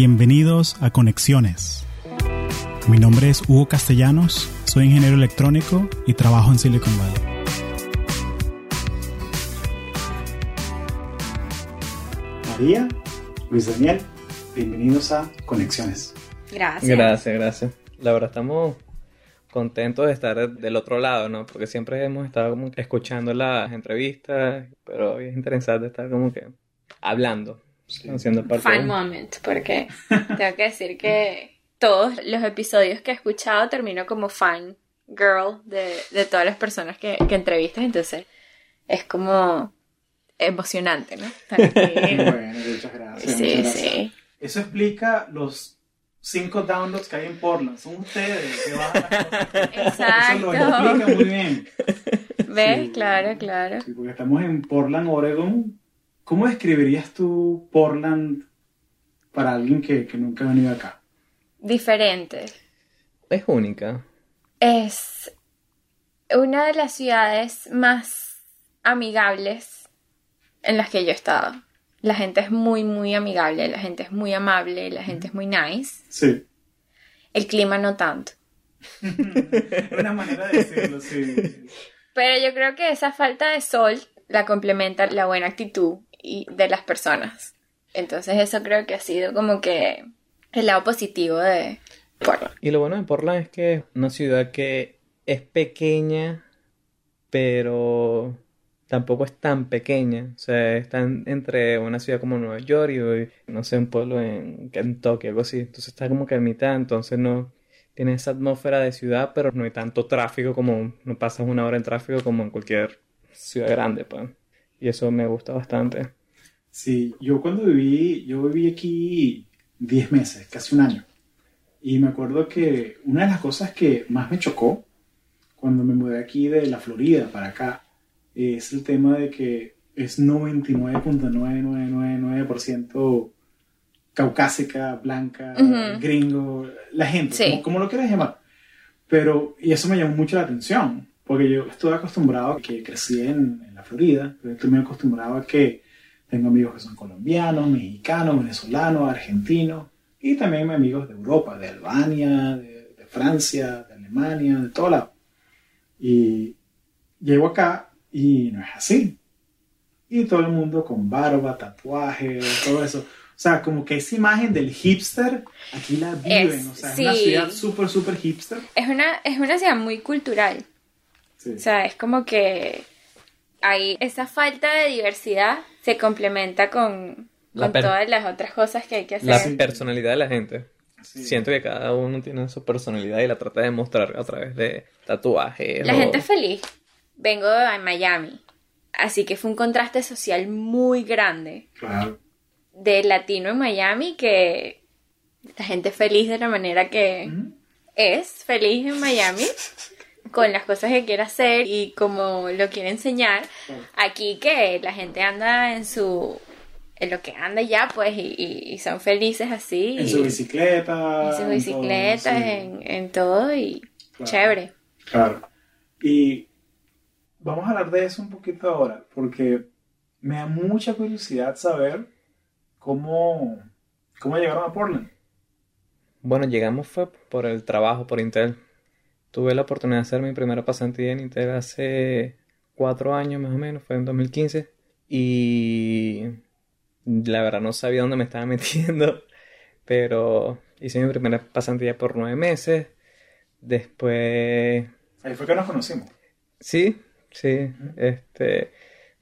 Bienvenidos a Conexiones. Mi nombre es Hugo Castellanos, soy ingeniero electrónico y trabajo en Silicon Valley. María, Luis Daniel, bienvenidos a Conexiones. Gracias. Gracias, gracias. La verdad estamos contentos de estar del otro lado, ¿no? Porque siempre hemos estado como que escuchando las entrevistas, pero hoy es interesante estar como que hablando, haciendo parte Fun de... moment, porque tengo que decir que todos los episodios que he escuchado termino como fan girl de, de todas las personas que, que entrevistas, entonces es como emocionante, ¿no? Estar aquí. Bueno, muchas gracias. Sí, muchas gracias. sí. Eso explica los cinco downloads que hay en Portland. Son ustedes que bajan las cosas. Eso lo Exacto. explica muy bien. ¿Ves? Sí. Claro, claro. Sí, porque estamos en Portland, Oregon. ¿Cómo describirías tú Portland para alguien que, que nunca ha venido acá? Diferente. Es única. Es una de las ciudades más amigables en las que yo he estado. La gente es muy, muy amigable, la gente es muy amable, la gente es muy nice. Sí. El clima no tanto. Es una manera de decirlo, sí. Pero yo creo que esa falta de sol la complementa la buena actitud y de las personas. Entonces eso creo que ha sido como que el lado positivo de Portland. Y lo bueno de Portland es que es una ciudad que es pequeña, pero tampoco es tan pequeña. O sea, está en- entre una ciudad como Nueva York y, no sé, un pueblo en Kentucky, algo así. Entonces está como que a mitad, entonces no tiene esa atmósfera de ciudad, pero no hay tanto tráfico como, no pasas una hora en tráfico como en cualquier ciudad grande, pues. Y eso me gusta bastante. Sí, yo cuando viví, yo viví aquí 10 meses, casi un año. Y me acuerdo que una de las cosas que más me chocó cuando me mudé aquí de la Florida para acá es el tema de que es 99.9999% caucásica, blanca, gringo, la gente, Sí. como, como lo quieras llamar. Pero, y eso me llamó mucho la atención, porque yo estuve acostumbrado, que crecí en la Florida, pero estoy muy acostumbrado a que tengo amigos que son colombianos, mexicanos, venezolanos, argentinos, y también amigos de Europa, de Albania, de, de Francia, de Alemania, de todo lado. Y llego acá y no es así. Y todo el mundo con barba, tatuajes, todo eso. O sea, como que esa imagen del hipster, aquí la viven. Es- o sea, es sí. una ciudad súper, súper hipster. Es una, es una ciudad muy cultural. Sí. O sea, es como que hay esa falta de diversidad se complementa con, La con todas las otras cosas que hay que La hacer. personalidad de la gente. Sí. Siento que cada uno tiene su personalidad y la trata de mostrar a través de tatuajes. La o- gente es feliz. Vengo de Miami. Así que fue un contraste social muy grande Claro. de latino en Miami que la gente es feliz de la manera que es feliz en Miami con las cosas que quiere hacer y como lo quiere enseñar. Aquí que la gente anda en su en lo que anda ya pues y, y- y son felices así En su bicicleta. en todo, bicicletas sí. en, en todo y Claro. chévere Claro. Y vamos a hablar de eso un poquito ahora, porque me da mucha curiosidad saber cómo, cómo llegaron a Portland. Bueno, llegamos fue por el trabajo, por Intel. Tuve la oportunidad de hacer mi primera pasantía en Intel hace cuatro años más o menos, fue en 2015. Y la verdad no sabía dónde me estaba metiendo, pero hice mi primera pasantía por nueve meses. Después Ahí fue que nos conocimos. Sí, sí. Este,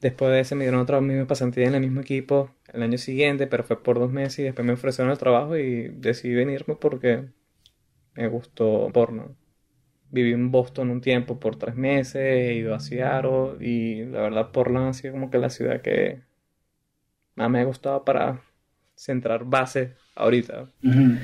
después de ese me dieron otra misma pasantía en el mismo equipo el año siguiente, pero fue por dos meses y después me ofrecieron el trabajo y decidí venirme porque me gustó porno. Viví en Boston un tiempo por tres meses, he ido a Seattle y la verdad Portland ha sido como que la ciudad que más me ha gustado para centrar base ahorita. Ujú.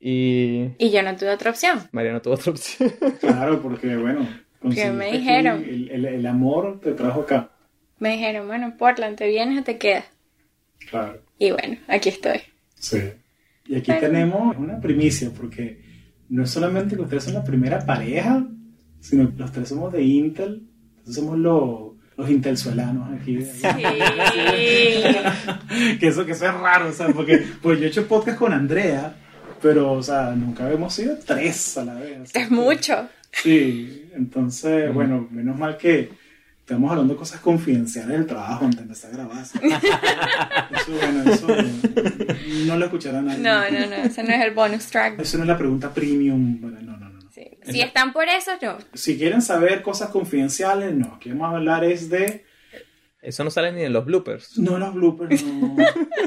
Y y yo no tuve otra opción Mariano tuvo otra opción. Claro, porque bueno, conseguiste me dijeron? El, el- el amor te trajo acá. me dijeron bueno Portland te vienes o te quedas Claro. y bueno aquí estoy Sí. Y aquí Pero- tenemos una primicia, porque no es solamente que ustedes son la primera pareja, sino que los tres somos de Intel, entonces somos los, los intelsuelanos aquí. Sí. que, eso, que eso es raro, o sea, porque pues yo he hecho podcast con Andrea, pero, o sea, nunca habíamos sido tres a la vez. o sea, Es mucho. Sí, entonces, bueno, menos mal que estamos hablando de cosas confidenciales del trabajo antes de empezar a grabar. Eso, bueno, eso no lo escuchará nadie. No, no, no, ese no es el bonus track. Eso no es la pregunta premium. No, no, no. no. Sí. Si están por eso, no. Si quieren saber cosas confidenciales, no. Aquí vamos a hablar es de... Eso no sale ni en los bloopers. No los bloopers, no.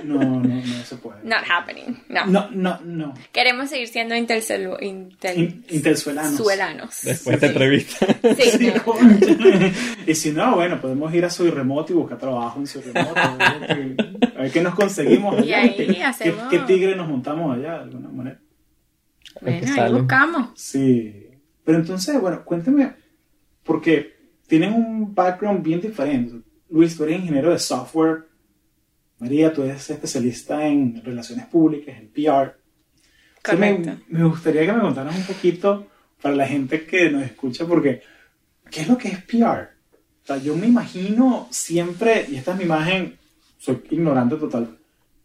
No, no, no se puede. Not happening. No. No, no, no. Queremos seguir siendo intercelu intel In- intersuelanos. suelanos. Después de esta entrevista. Sí, Sí, no. y si no, bueno, podemos ir a Soy Remoto y buscar trabajo en Soy Remoto. A ver qué- nos conseguimos Y ahí ¿Qué, hacemos- qué- qué tigre nos montamos allá de alguna manera? Bueno, ahí buscamos. Sí. Pero entonces, bueno, cuénteme, porque tienen un background bien diferente. Luis, tú eres ingeniero de software. María, tú eres especialista en relaciones públicas, en PR. Sí, me- Correcto. me, gustaría que me contaras un poquito para la gente que nos escucha, porque ¿qué es lo que es PR? O sea, yo me imagino siempre, y esta es mi imagen, soy ignorante total,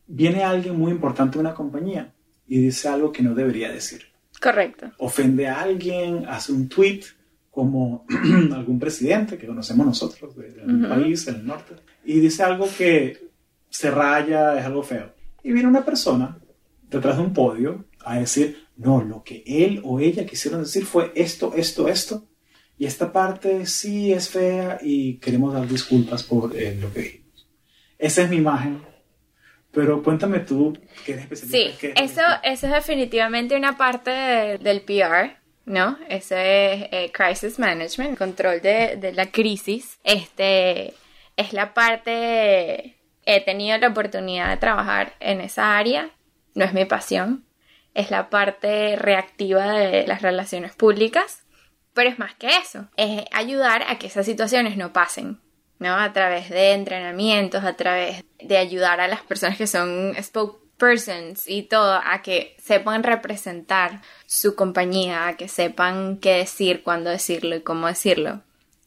viene alguien muy importante de una compañía y dice algo que no debería decir. Correcto. Ofende a alguien, hace un tweet como algún presidente que conocemos nosotros de, de algún país en el norte y dice algo que se raya, es algo feo. Y viene una persona detrás de un podio a decir, no, lo que él o ella quisieron decir fue esto, esto, esto. Y esta parte sí es fea y queremos dar disculpas por eh, lo que dijimos. Esa es mi imagen. Pero cuéntame tú, que eres especialista. Sí, ¿qué es eso, eso es definitivamente una parte de- del PR, ¿no? Eso es eh, crisis management, control de, de la crisis. Este es la parte. He tenido la oportunidad de trabajar en esa área, no es mi pasión. Es la parte reactiva de las relaciones públicas, pero es más que eso. Es ayudar a que esas situaciones no pasen. ¿no? A través de entrenamientos, a través de ayudar a las personas que son spokespersons y todo, a que sepan representar su compañía, a que sepan qué decir, cuándo decirlo y cómo decirlo.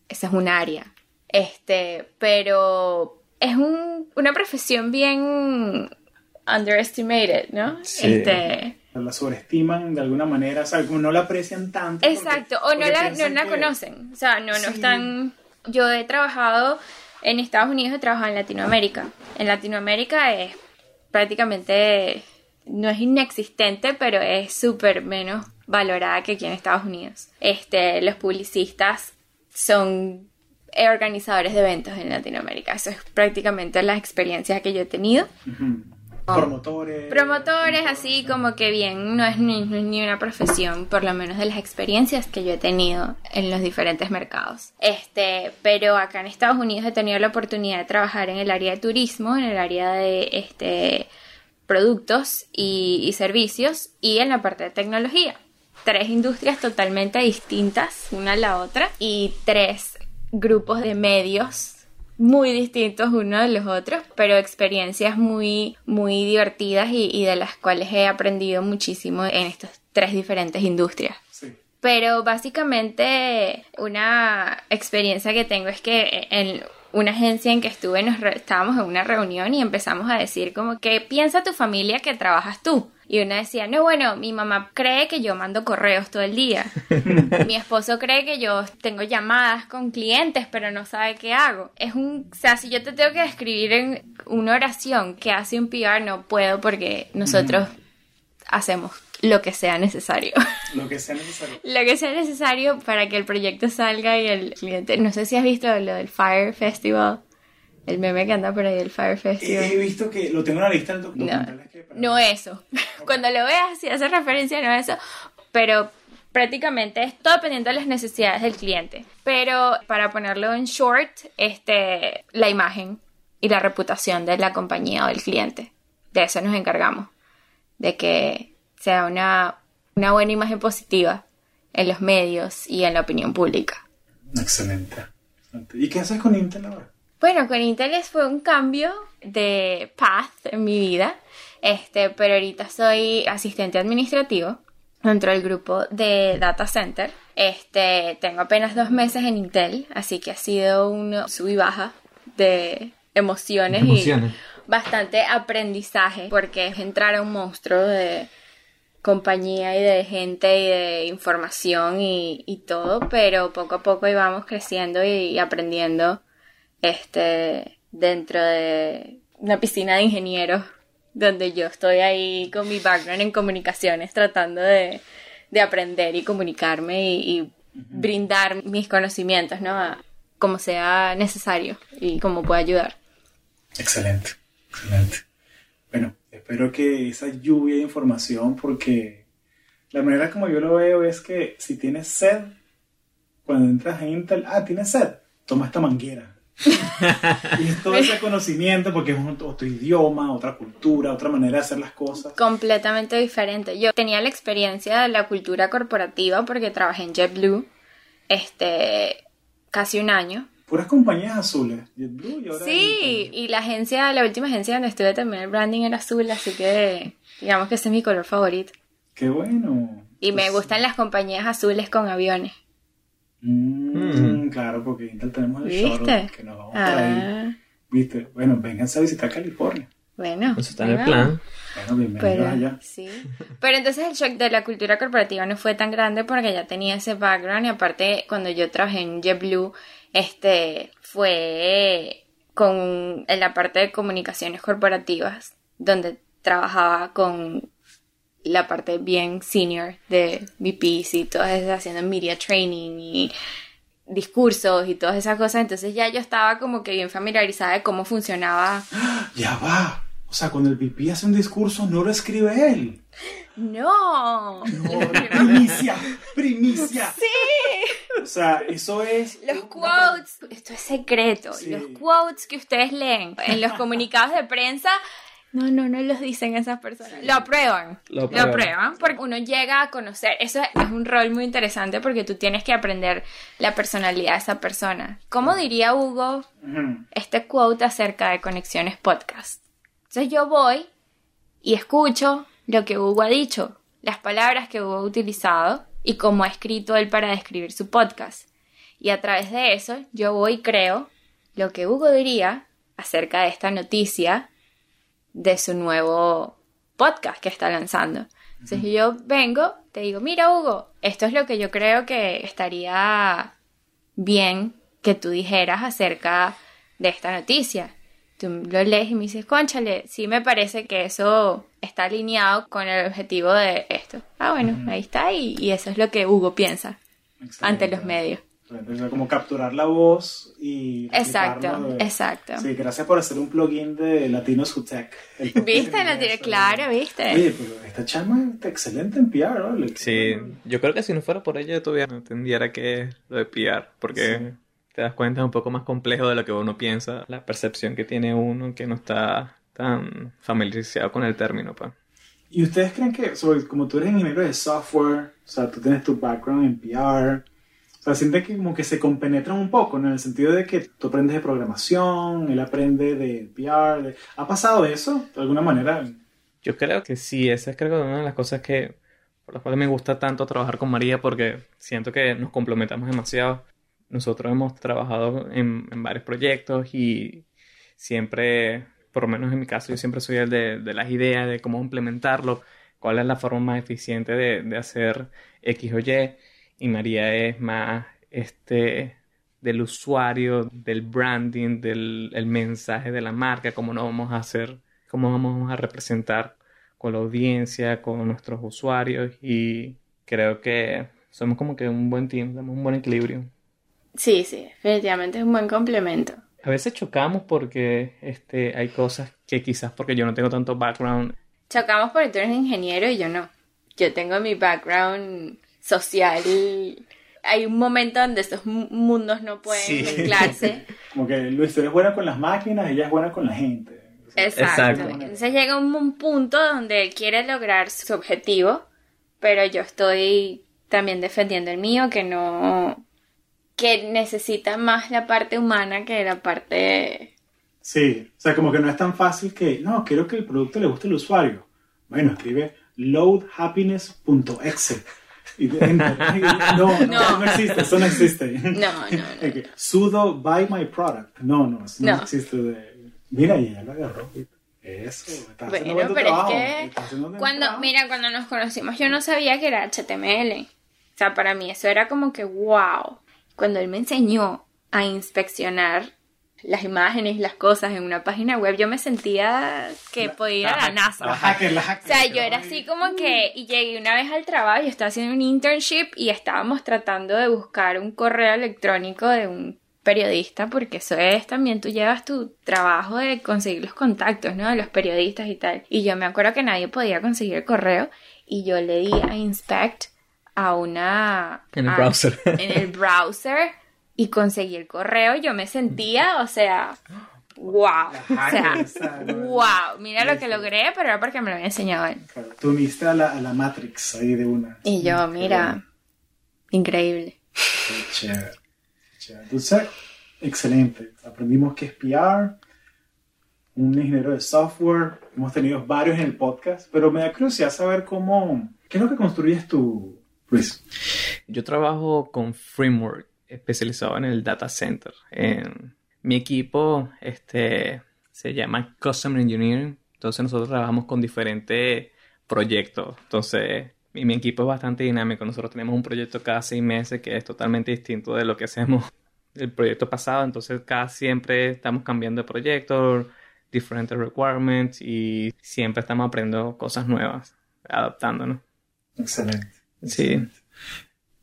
Esa es un área. Este, pero es un- una profesión bien underestimated, ¿no? Sí. Este, la sobreestiman de alguna manera, o sea, como no la aprecian tanto. porque- Exacto, o no porque la, no la que- conocen. O sea, no, no Sí. están. Yo he trabajado en Estados Unidos, he trabajado en Latinoamérica. En Latinoamérica es prácticamente. No es inexistente, pero es súper menos valorada que aquí en Estados Unidos. Este, los publicistas son organizadores de eventos en Latinoamérica. Eso es prácticamente las experiencias que yo he tenido. Promotores. Promotores, así como que bien, no es, ni, ni una profesión, por lo menos de las experiencias que yo he tenido en los diferentes mercados. Este, pero acá en Estados Unidos he tenido la oportunidad de trabajar en el área de turismo, en el área de este productos y, y servicios y en la parte de tecnología. Tres industrias totalmente distintas una a la otra y tres grupos de medios muy distintos uno de los otros, pero experiencias muy, muy divertidas y, y de las cuales he aprendido muchísimo en estas tres diferentes industrias. Sí. Pero básicamente una experiencia que tengo es que en una agencia en que estuve nos re- estábamos en una reunión y empezamos a decir como que piensa tu familia que trabajas tú. Y una decía, no, bueno, mi mamá cree que yo mando correos todo el día. mi esposo cree que yo tengo llamadas con clientes, pero no sabe qué hago. Es un, o sea, si yo te tengo que describir en una oración que hace un PR, no puedo porque nosotros hacemos lo que sea necesario. Lo que sea necesario. lo que sea necesario para que el proyecto salga y el cliente. No sé si has visto lo del Fire Festival, el meme que anda por ahí del Fire Festival. he visto que lo tengo en la lista del No, que para- no eso. Cuando lo veas, si hace referencia, no eso. Pero prácticamente es todo dependiendo de las necesidades del cliente. Pero para ponerlo en short, este, la imagen y la reputación de la compañía o del cliente. De eso nos encargamos. De que sea una, una buena imagen positiva en los medios y en la opinión pública. Excelente. Excelente. ¿Y qué haces con Intel ahora? Bueno, con Inteles fue un cambio de path en mi vida, este, pero ahorita soy asistente administrativo dentro del grupo de Data Center. Este, tengo apenas dos meses en Intel, así que ha sido un sub y baja de emociones, Emociones. y bastante aprendizaje, porque es entrar a un monstruo de compañía y de gente y de información y, y todo, pero poco a poco íbamos creciendo y, y aprendiendo este dentro de una piscina de ingenieros donde yo estoy ahí con mi background en comunicaciones tratando de, de aprender y comunicarme y, y brindar mis conocimientos, ¿no? A- como sea necesario y como pueda ayudar. Excelente, excelente. Bueno, espero que esa lluvia de información, porque la manera como yo lo veo es que si tienes sed, cuando entras a Intel, ah, tienes sed, toma esta manguera. y es todo ese conocimiento, porque es un- otro idioma, otra cultura, otra manera de hacer las cosas. Completamente diferente. Yo tenía la experiencia de la cultura corporativa porque trabajé en JetBlue este casi un año. Puras compañías azules. JetBlue y ahora Sí, y la agencia, la última agencia donde estuve también el branding era azul, así que digamos que ese es mi color favorito. Qué bueno. Y me Pues, gustan las compañías azules con aviones. mm, Claro, porque Intel tenemos el ¿Viste? shuttle que nos vamos por ahí. Ah, ¿Viste? Bueno, vénganse a visitar California. bueno. Eso está en el plan. Bueno, bienvenidos Pero, allá. sí. Pero entonces el shock de la cultura corporativa no fue tan grande porque ya tenía ese background y aparte cuando yo trabajé en JetBlue, este, fue con, en la parte de comunicaciones corporativas, donde trabajaba con la parte bien senior de VPs y todas esas haciendo media training y discursos y todas esas cosas, entonces ya yo estaba como que bien familiarizada de cómo funcionaba. Ya va. O sea, cuando el VP hace un discurso, no lo escribe él. No. No, primicia, primicia. Sí. O sea, eso es. Los quotes, esto es secreto, Sí. los quotes que ustedes leen en los comunicados de prensa, no, no, no los dicen esas personas, lo aprueban, Lo lo aprueban. aprueban, porque uno llega a conocer, eso es un rol muy interesante porque tú tienes que aprender la personalidad de esa persona. ¿Cómo diría Hugo este quote acerca de Conexiones Podcast? Entonces yo voy y escucho lo que Hugo ha dicho, las palabras que Hugo ha utilizado y cómo ha escrito él para describir su podcast. Y a través de eso yo voy y creo lo que Hugo diría acerca de esta noticia de su nuevo podcast que está lanzando. Entonces yo vengo, te digo, mira Hugo, esto es lo que yo creo que estaría bien que tú dijeras acerca de esta noticia. Tú lo lees y me dices, conchale, sí me parece que eso está alineado con el objetivo de esto. Ah, bueno, ahí está, y, y eso es lo que Hugo piensa Excelente. ante los medios. Entonces, es como capturar la voz y. Exacto, de- exacto. Sí, gracias por hacer un plugin de Latinos Who Tech. ¿Viste? claro, ¿viste? Oye, pero esta chama está excelente en PR, ¿vale? Sí, yo creo que si no fuera por ella, yo todavía no entendiera qué es lo de PR, porque Sí. Te das cuenta es un poco más complejo de lo que uno piensa, la percepción que tiene uno que no está tan familiarizado con el término, pues. ¿Y ustedes creen que, sobre- como tú eres ingeniero de software, o sea, tú tienes tu background en PR, o sea, sienten que como que se compenetran un poco, ¿no? En el sentido de que tú aprendes de programación, él aprende de PR, de- ¿ha pasado eso de alguna manera? Yo creo que sí, esa es creo una de las cosas que por las cuales me gusta tanto trabajar con María porque siento que nos complementamos demasiado. Nosotros hemos trabajado en, en varios proyectos y siempre, por lo menos en mi caso, yo siempre soy el de, de las ideas de cómo implementarlo, cuál es la forma más eficiente de, de hacer X o Y. Y María es más este del usuario, del branding, del el mensaje de la marca, cómo nos vamos a hacer, cómo vamos a representar con la audiencia, con nuestros usuarios y creo que somos como que un buen team, tenemos un buen equilibrio. Sí, sí, definitivamente es un buen complemento. A veces chocamos porque este, hay cosas que quizás porque yo no tengo tanto background, Chocamos porque tú eres ingeniero y yo no. Yo tengo mi background social. Hay un momento donde estos mu- mundos no pueden Sí. mezclarse. Como que Luis, tú eres buena con las máquinas, ella es buena con la gente. Exacto. Exacto. Entonces llega un, un punto donde él quiere lograr su objetivo, pero yo estoy también defendiendo el mío, que no. Que necesita más la parte humana que la parte. Sí, o sea, como que no es tan fácil que, no, quiero que el producto le guste al usuario. Bueno, escribe loadhappiness.exe. No, no, No. no existe, eso no existe. No, no, no. Sudo buy my product. No, no, eso no, No. existe. De... Mira, y ella lo agarró. Eso, está Bueno, buen pero trabajo, es que cuando, trabajo. mira, cuando nos conocimos yo no sabía que era HTML. O sea, para mí eso era como que wow. Cuando él me enseñó a inspeccionar las imágenes, las cosas en una página web, yo me sentía que podía ir a la NASA. La hacker, la hacker. O sea, yo era así como que, y llegué una vez al trabajo, yo estaba haciendo un internship y estábamos tratando de buscar un correo electrónico de un periodista, porque eso es también, tú llevas tu trabajo de conseguir los contactos, ¿no? De los periodistas y tal. Y yo me acuerdo que nadie podía conseguir el correo y yo le di a inspect a una... En el a- browser. En el browser y conseguí el correo y yo me sentía, o sea... ¡Wow! ¡Wow! Mira lo que logré, pero era porque me lo había enseñado él. Claro, Tú uniste a la, a la Matrix ahí de una. Y yo, mira, increíble. Qué chévere. qué chévere. Entonces, excelente. Aprendimos que es PR, un ingeniero de software. Hemos tenido varios en el podcast, pero me da curiosidad saber cómo. ¿Qué es lo que construyes tú, Luis? Yo trabajo con Framework, especializado en el data center. En mi equipo este, se llama Customer Engineering. Entonces nosotros trabajamos con diferentes proyectos. Entonces mi, mi equipo es bastante dinámico. Nosotros tenemos un proyecto cada seis meses que es totalmente distinto de lo que hacemos el proyecto pasado. Entonces cada siempre estamos cambiando de proyecto, diferentes requirements y siempre estamos aprendiendo cosas nuevas, adaptándonos. Excelente. Sí.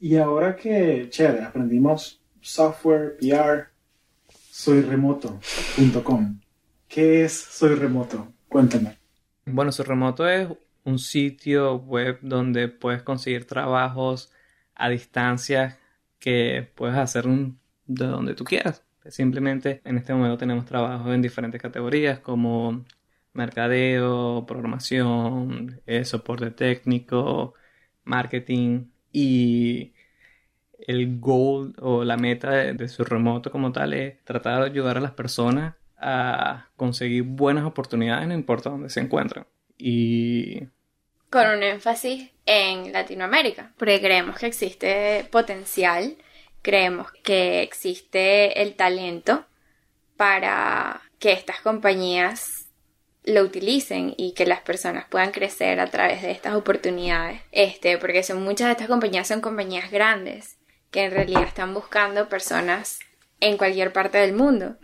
Y ahora que, chévere, aprendimos software, PR, soyremoto.com. ¿Qué es Soy Remoto? Cuéntame. Bueno, su remoto es un sitio web donde puedes conseguir trabajos a distancia que puedes hacer un- de donde tú quieras. Simplemente en este momento tenemos trabajos en diferentes categorías como mercadeo, programación, eh, soporte técnico, marketing y el goal o la meta de, su remoto como tal es tratar de ayudar a las personas a conseguir buenas oportunidades no importa dónde se encuentren. Y Con un énfasis en Latinoamérica, porque creemos que existe potencial, creemos que existe el talento para que estas compañías lo utilicen y que las personas puedan crecer a través de estas oportunidades. Este, porque son muchas de estas compañías son compañías grandes que en realidad están buscando personas en cualquier parte del mundo.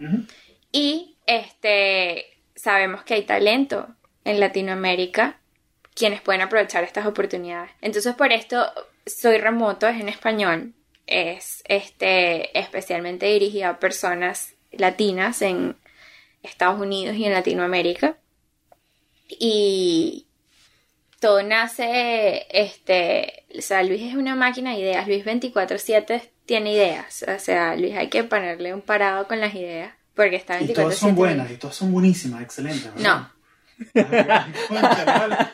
Y este sabemos que hay talento en Latinoamérica quienes pueden aprovechar estas oportunidades. Entonces, por esto, Soy Remoto es en español. Es este especialmente dirigido a personas latinas en Estados Unidos y en Latinoamérica. Y todo nace, este, o sea, Luis es una máquina de ideas. Luis 24/7 tiene ideas. O sea, Luis hay que ponerle un parado con las ideas. Porque está 24/7. Y todas son buenas, y todas son buenísimas, excelentes. ¿verdad? No.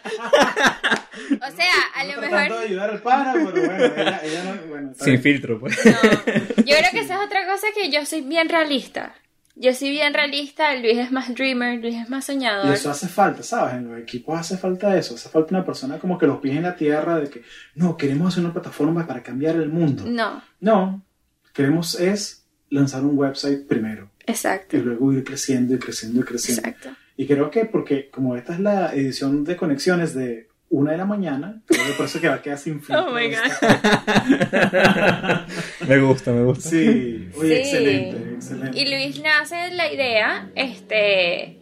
O sea, a No lo mejor. de ayudar al pana, pero bueno, ella, ella no. Bueno, está sin filtro, pues. No. Yo creo que esa es otra cosa que yo soy bien realista. Yo soy bien realista, Luis es más dreamer, Luis es más Y soñador. eso hace falta, ¿sabes? En los equipos hace falta eso. Hace falta una persona como que los pies en la tierra de que, no, queremos hacer una plataforma para cambiar el mundo. No, No, queremos es lanzar un website primero exacto, y luego ir creciendo y creciendo y creciendo. exacto. Y creo que porque como esta es la edición de conexiones de una de la mañana, por eso que va a quedar sin filtro. Oh my me gusta, me gusta. Sí, oye, Sí. excelente, excelente. Y Luis nace de la idea, este,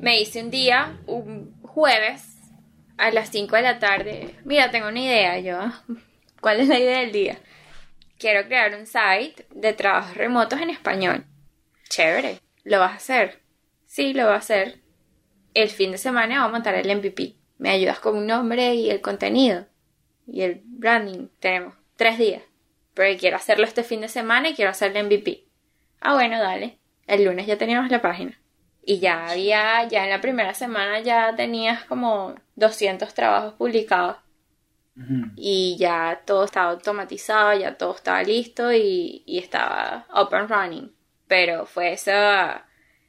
me hice un día, un jueves, a las 5 de la tarde, mira, tengo una idea, yo, ¿cuál es la idea del día? Quiero crear un site de trabajos remotos en español. Chévere, ¿lo vas a hacer? Sí, lo voy a hacer. El fin de semana voy a montar el MVP. ¿Me ayudas con un nombre y el contenido? Y el branding. Tenemos tres días. Pero quiero hacerlo este fin de semana y quiero hacer el MVP. Ah, bueno, dale. El lunes ya teníamos la página. Y ya había, ya en la primera semana ya tenías como 200 trabajos publicados. Y ya todo estaba automatizado, ya todo estaba listo y, y estaba up and running. Pero fue esa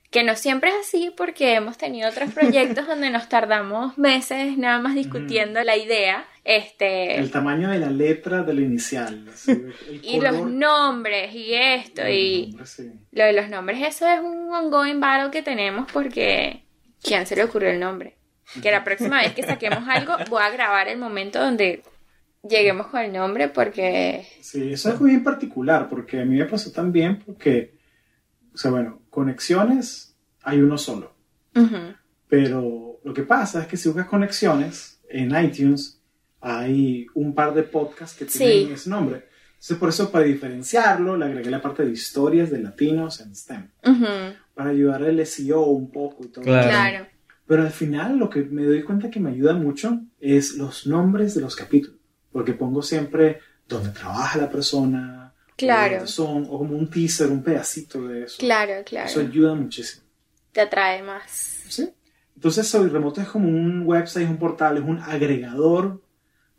que no siempre es así porque hemos tenido otros proyectos donde nos tardamos meses nada más discutiendo la idea. Este, El tamaño de la letra del inicial. así, el y los nombres y esto y sí. lo de los nombres, eso es un ongoing battle que tenemos porque ¿quién se le ocurrió el nombre? Que la próxima vez que saquemos algo voy a grabar el momento donde lleguemos con el nombre porque Sí, eso es muy en particular, porque a mí me pasó también porque, sea, bueno, conexiones hay uno solo, Ujú. pero lo que pasa es que si buscas conexiones en iTunes, hay un par de podcasts que tienen Sí. ese nombre. Entonces, por eso, para diferenciarlo, le agregué la parte de historias de latinos en STEM, Ujú. para ayudar al SEO un poco y todo. Claro. claro. Pero al final lo que me doy cuenta que me ayuda mucho es los nombres de los capítulos, porque pongo siempre dónde trabaja la persona, Claro. o dónde son, o como un teaser, un pedacito de eso. Claro, Eso claro. ayuda muchísimo. Te atrae más. ¿sí? Entonces Soy Remoto es como un website, un portal, es un agregador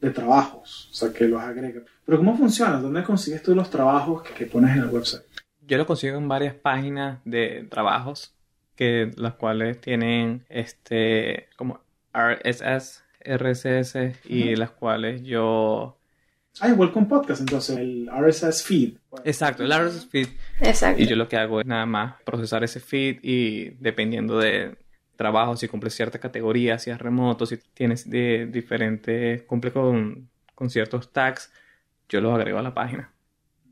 de trabajos, o sea que los agrega. Pero ¿cómo funciona? ¿Dónde consigues tú los trabajos que, que pones en el website? Yo lo consigo en varias páginas de trabajos que las cuales tienen este como RSS, RSS y las cuales yo Ah, igual con podcast, entonces el RSS feed. exacto, el RSS feed Exacto. y yo lo que hago es nada más procesar ese feed y dependiendo de trabajo, si cumple cierta categoría, si es remoto, si tienes de diferentes, cumple con, con ciertos tags, yo los agrego a la página.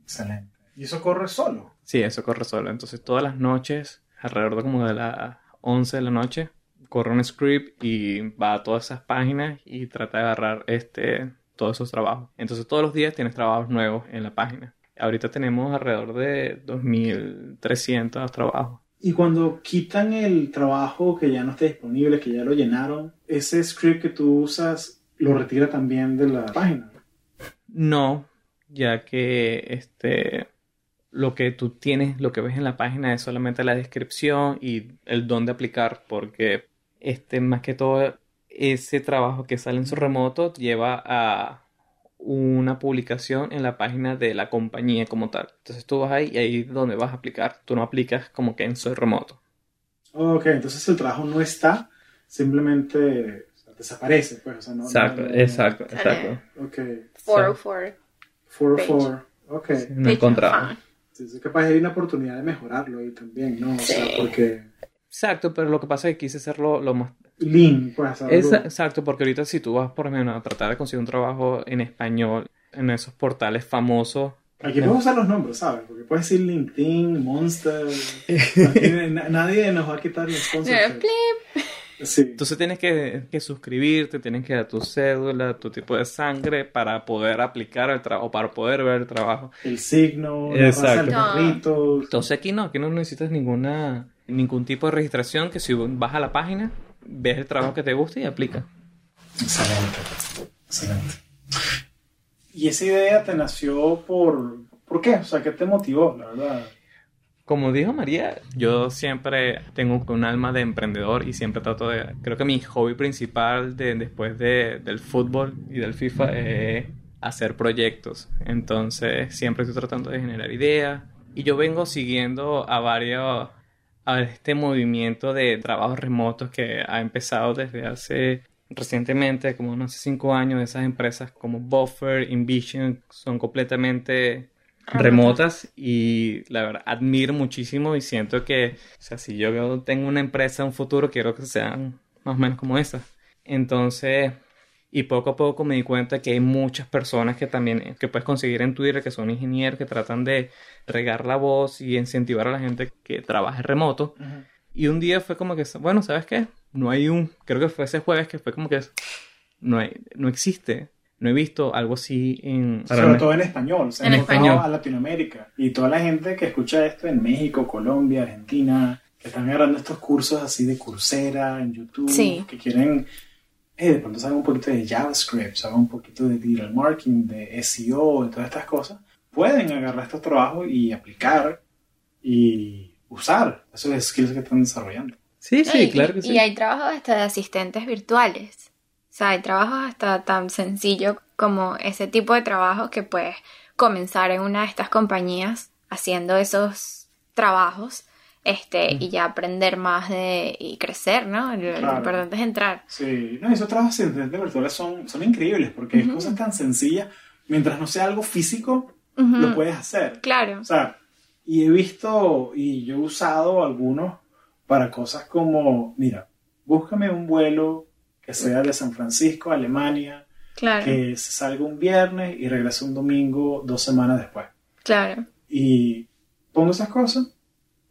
Excelente. ¿Y eso corre solo? Sí, eso corre solo. Entonces todas las noches, alrededor de como de las 11 de la noche, corre un script y va a todas esas páginas y trata de agarrar este, todos esos trabajos. Entonces todos los días tienes trabajos nuevos en la página. Ahorita tenemos alrededor de 2.300 trabajos. Y cuando quitan el trabajo que ya no está disponible, que ya lo llenaron, ese script que tú usas lo retira también de la página. No, ya que este lo que tú tienes, lo que ves en la página es solamente la descripción y el dónde aplicar, porque este más que todo ese trabajo que sale en su remoto lleva a una publicación en la página de la compañía como tal. Entonces tú vas ahí y ahí es donde vas a aplicar. Tú no aplicas como que en su remoto. Ok, entonces el trabajo no está, simplemente o sea, desaparece, pues. O sea, no, Exacto, no- no- exacto, exacto. Ok, 404. 404. Ok. Sí, no. Sí, sí, capaz hay una oportunidad de mejorarlo ahí también, ¿no? O sea, Sí. porque Exacto, pero lo que pasa es que quise hacerlo lo más lean, pues. Es- exacto, porque ahorita si tú vas por lo menos a tratar de conseguir un trabajo en español en esos portales famosos, Aquí puedes usar los nombres, ¿sabes? Porque puedes decir LinkedIn, Monster. Nadie nos va a quitar el sponsorship. Plip. Sí. entonces tienes que, que suscribirte, tienes que dar tu cédula, tu tipo de sangre para poder aplicar el trabajo, para poder ver el trabajo. El signo, la raza Exacto. perrito. Entonces aquí no, aquí no necesitas ninguna ningún tipo de registración, que si vas a la página, ves el trabajo que te gusta y aplica. Excelente. Excelente. ¿Y esa idea te nació por... ¿Por qué? O sea, ¿qué te motivó, la verdad? Como dijo María, yo siempre tengo un alma de emprendedor y siempre trato de... Creo que mi hobby principal de, después de- del fútbol y del FIFA es hacer proyectos. Entonces siempre estoy tratando de generar ideas. Y yo vengo siguiendo a varios... A este movimiento de trabajos remotos que ha empezado desde hace recientemente, como no sé, cinco años, esas empresas como Buffer, Envision, son completamente remotas y la verdad admiro muchísimo y siento que, o sea, si yo tengo una empresa en un futuro, quiero que sean más o menos como esa. Entonces, y poco a poco me di cuenta que hay muchas personas que también, que puedes conseguir en Twitter, que son ingenieros, que tratan de regar la voz y incentivar a la gente que trabaje remoto. Y un día fue como que, bueno, ¿sabes qué? No hay un, creo que fue ese jueves que fue como que no, hay, no existe. No he visto algo así en... Sobre todo en español, o sea, En español. a Latinoamérica. Y toda la gente que escucha esto en México, Colombia, Argentina, que están agarrando estos cursos así de Coursera, en YouTube, Sí. que quieren, eh, de pronto saben un poquito de JavaScript, saben un poquito de digital marketing, de SEO, de todas estas cosas, pueden agarrar estos trabajos y aplicar y usar esos skills que están desarrollando. Sí, sí, Y- claro que y, sí. y hay trabajos hasta de asistentes virtuales. O sea, hay trabajos hasta tan sencillo como ese tipo de trabajos que puedes comenzar en una de estas compañías haciendo esos trabajos este, y ya aprender más de, y crecer, ¿no? Lo, lo Claro. importante es entrar. Sí, no, esos trabajos asistentes virtuales son, son increíbles porque es Ujú. cosas tan sencillas. Mientras no sea algo físico, Ujú. lo puedes hacer. Claro. O sea, y he visto y yo he usado algunos para cosas como, mira, búscame un vuelo que sea de San Francisco Alemania, Claro. que se salga un viernes y regrese un domingo dos semanas después. Claro. Y pongo esas cosas,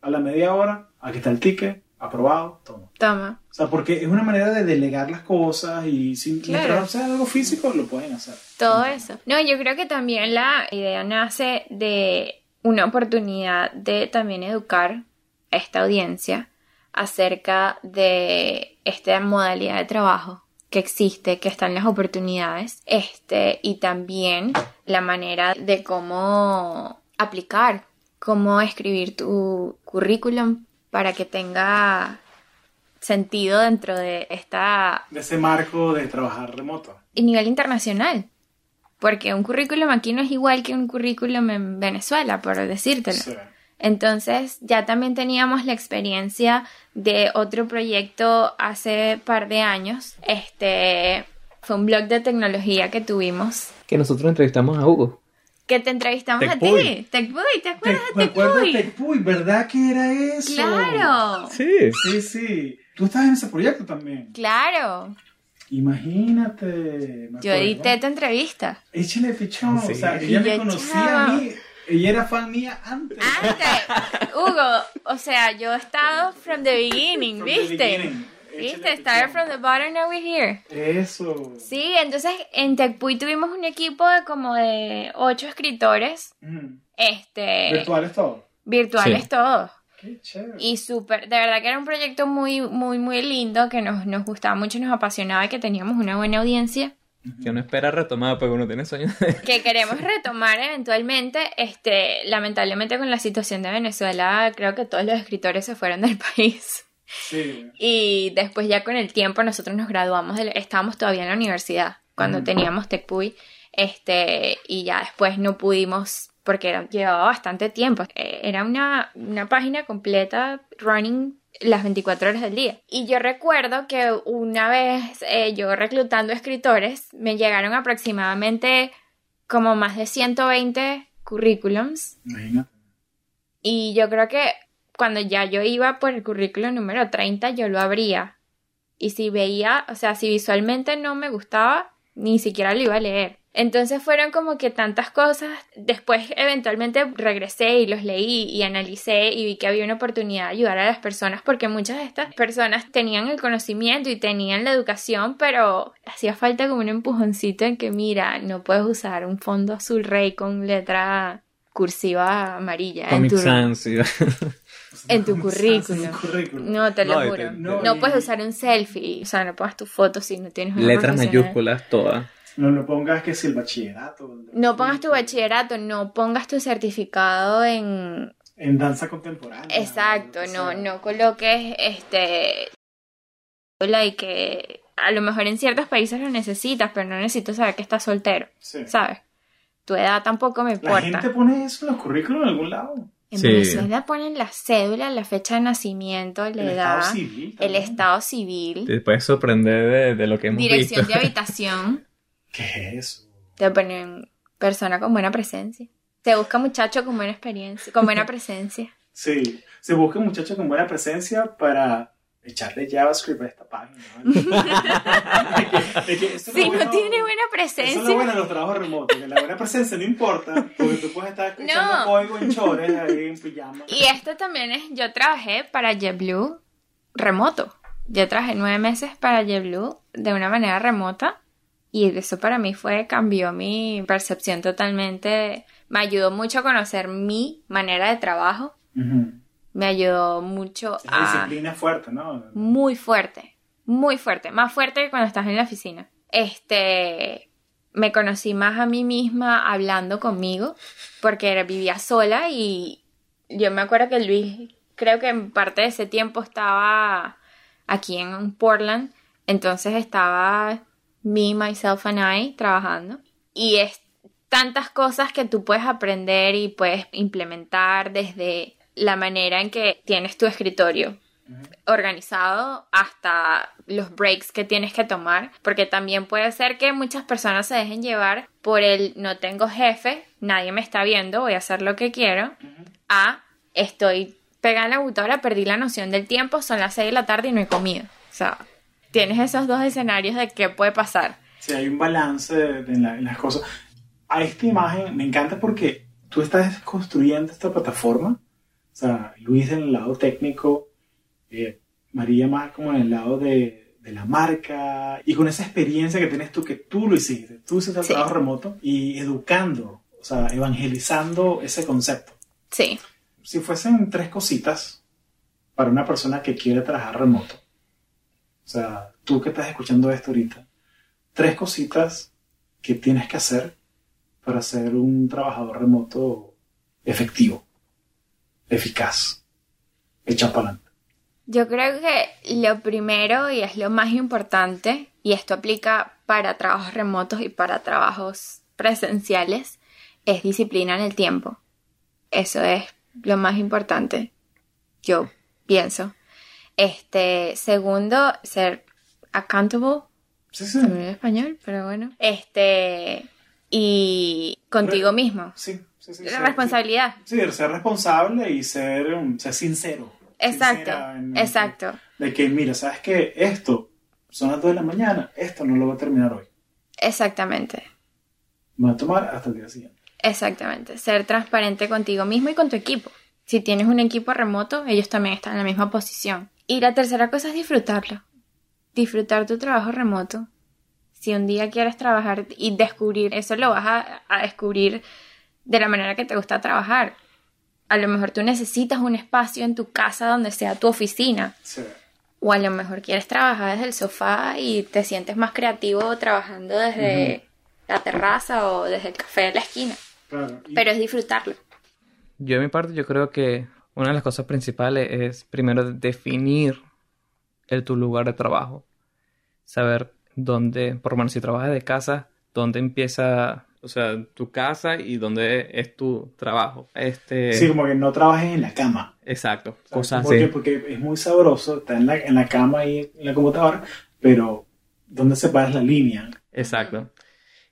a la media hora, aquí está el ticket, aprobado, toma. Toma. O sea, porque es una manera de delegar las cosas y sin Claro. no sea algo físico, lo pueden hacer. Todo eso. No, yo creo que también la idea nace de una oportunidad de también educar a esta audiencia acerca de esta modalidad de trabajo que existe, que están las oportunidades, este, y también la manera de cómo aplicar, cómo escribir tu currículum para que tenga sentido dentro de esta De ese marco de trabajar remoto. y nivel internacional. Porque un currículum aquí no es igual que un currículum en Venezuela, por decírtelo. Sí. Entonces ya también teníamos la experiencia de otro proyecto hace par de años. Este fue un blog de tecnología que tuvimos. Que nosotros entrevistamos a Hugo. Que te entrevistamos a ti. Tecpuy, ¿te Te- acuerdas de acuerdo de Tecpuy? ¿verdad que era eso? Claro, Sí. Sí, sí. Tú estás en ese proyecto también. claro. Imagínate. Yo edité tu entrevista. Échale pichón. Sí. O sea, Y ella me conocía chava. a mí. Ella era fan mía antes. Antes, Hugo, o sea, yo he estado from the beginning, From the ¿viste? beginning. ¿Viste? Started pichón. from the bottom, now we're here. Eso. Sí, entonces en Tecpuy tuvimos un equipo de como de ocho escritores, Mm. este, Virtuales todo. virtuales Sí. todos. Qué chévere. Y súper, de verdad que era un proyecto muy, muy, muy lindo, que nos, nos gustaba mucho, nos apasionaba y que teníamos una buena audiencia, Que uno espera retomar porque uno tiene sueños. que queremos retomar eventualmente, este, lamentablemente con la situación de Venezuela, creo que todos los escritores se fueron del país. Sí. Y después ya con el tiempo nosotros nos graduamos, de, estábamos todavía en la universidad cuando Mm. teníamos Tecpuy, este, y ya después no pudimos, porque era- llevaba bastante tiempo. Eh, Era una, una página completa running las 24 horas del día. Y yo recuerdo que una vez eh, yo reclutando escritores, me llegaron aproximadamente como más de 120 currículums Imagínate. y yo creo que cuando ya yo iba por el currículo número 30, yo lo abría. Y si veía, o sea, si visualmente no me gustaba, ni siquiera lo iba a leer. Entonces fueron como que tantas cosas. Después eventualmente regresé y los leí y analicé y vi que había una oportunidad de ayudar a las personas porque muchas de estas personas tenían el conocimiento y tenían la educación, pero hacía falta como un empujoncito en que mira, no puedes usar un fondo azul rey con letra cursiva amarilla en Comic tu, Sans. en tu currículum. currículum. No, te lo No, juro. te- no no, y- puedes usar un selfie. O sea, no pongas tu foto si no tienes una Letras mayúsculas todas. No lo pongas que si el bachillerato. No pongas tu bachillerato, no pongas tu certificado en... En danza contemporánea. Exacto, no, no coloques este... Y que a lo mejor en ciertos países lo necesitas, pero no necesito saber que estás soltero, Sí. ¿sabes? Tu edad tampoco me La importa. gente pone eso en los currículos en algún lado. En Sí. Venezuela ponen la cédula, la fecha de nacimiento, la el edad, estado civil. el estado civil, Te puedes sorprender de, de lo que hemos dirección visto. de habitación. ¿Qué es eso? Te ponen persona con buena presencia. Te busca muchacho con buena experiencia, con buena presencia. Sí, se busca muchacho con buena presencia para echarle JavaScript a esta página. ¿no? Que- que eso Si no bueno- tiene buena Eso es lo presencia, bueno de los trabajos remotos, que la buena presencia no importa, porque tú puedes estar escuchando No. código en chores ahí en pijama. y esto también es, yo trabajé para JetBlue remoto. Yo trabajé nueve meses para JetBlue de una manera remota y eso para mí fue, cambió mi percepción totalmente, me ayudó mucho a conocer mi manera de trabajo, Ujú. Me ayudó mucho Es a... disciplina fuerte, ¿no? muy fuerte, muy fuerte, más fuerte que cuando estás en la oficina. Este, me conocí más a mí misma hablando conmigo, porque vivía sola y yo me acuerdo que Luis, creo que en parte de ese tiempo estaba aquí en Portland, entonces estaba me, myself and I trabajando y es tantas cosas que tú puedes aprender y puedes implementar desde la manera en que tienes tu escritorio organizado hasta los breaks que tienes que tomar, porque también puede ser que muchas personas se dejen llevar por el no tengo jefe, nadie me está viendo, voy a hacer lo que quiero, a estoy pegada en la computadora, perdí la noción del tiempo, son las 6 de la tarde y no he comido. O sea, tienes esos dos escenarios de qué puede pasar. Sí, hay un balance en, la- en las cosas. A esta imagen me encanta porque tú estás construyendo esta plataforma. Sea, Luis en el lado técnico, eh, María más como en el lado de, de la marca y con esa experiencia que tienes tú, que tú lo hiciste. Tú hiciste el Sí. trabajo remoto y educando, o sea, evangelizando ese concepto. Sí. Si fuesen tres cositas para una persona que quiere trabajar remoto, o sea, tú que estás escuchando esto ahorita, tres cositas que tienes que hacer para ser un trabajador remoto efectivo, eficaz, echado para adelante. Yo creo que lo primero y es lo más importante, y esto aplica para trabajos remotos y para trabajos presenciales, es disciplina en el tiempo. Eso es lo más importante, yo pienso. Este, segundo, ser accountable, Sí, sí. olvidó el español, pero bueno. Este, y contigo mismo. Sí, sí, sí. La ser- responsabilidad. Sí, ser responsable y ser, um, ser sincero. Exacto, en- exacto. De que, mira, ¿sabes qué? Esto son las 2 de la mañana, esto no lo voy a terminar hoy. Exactamente. Me voy a tomar hasta el día siguiente. Exactamente, ser transparente contigo mismo y con tu equipo. Si tienes un equipo remoto, ellos también están en la misma posición. Y la tercera cosa es disfrutarlo. Disfrutar tu trabajo remoto. Si un día quieres trabajar y descubrir, eso lo vas a, a descubrir de la manera que te gusta trabajar. A lo mejor tú necesitas un espacio en tu casa donde sea tu oficina. Sí. O a lo mejor quieres trabajar desde el sofá y te sientes más creativo trabajando desde la terraza o desde el café de la esquina. Claro. Y- Pero es disfrutarlo. Yo, de mi parte, yo creo que una de las cosas principales es primero definir el, tu lugar de trabajo. Saber dónde, por lo menos si trabajas de casa, dónde empieza, o sea, tu casa y dónde es tu trabajo. Este, Sí, como que no trabajes en la cama. exacto, ¿sabes? cosas porque, así. Porque es muy sabroso estar en la, en la cama y en la computadora, pero ¿dónde separas la línea? Exacto.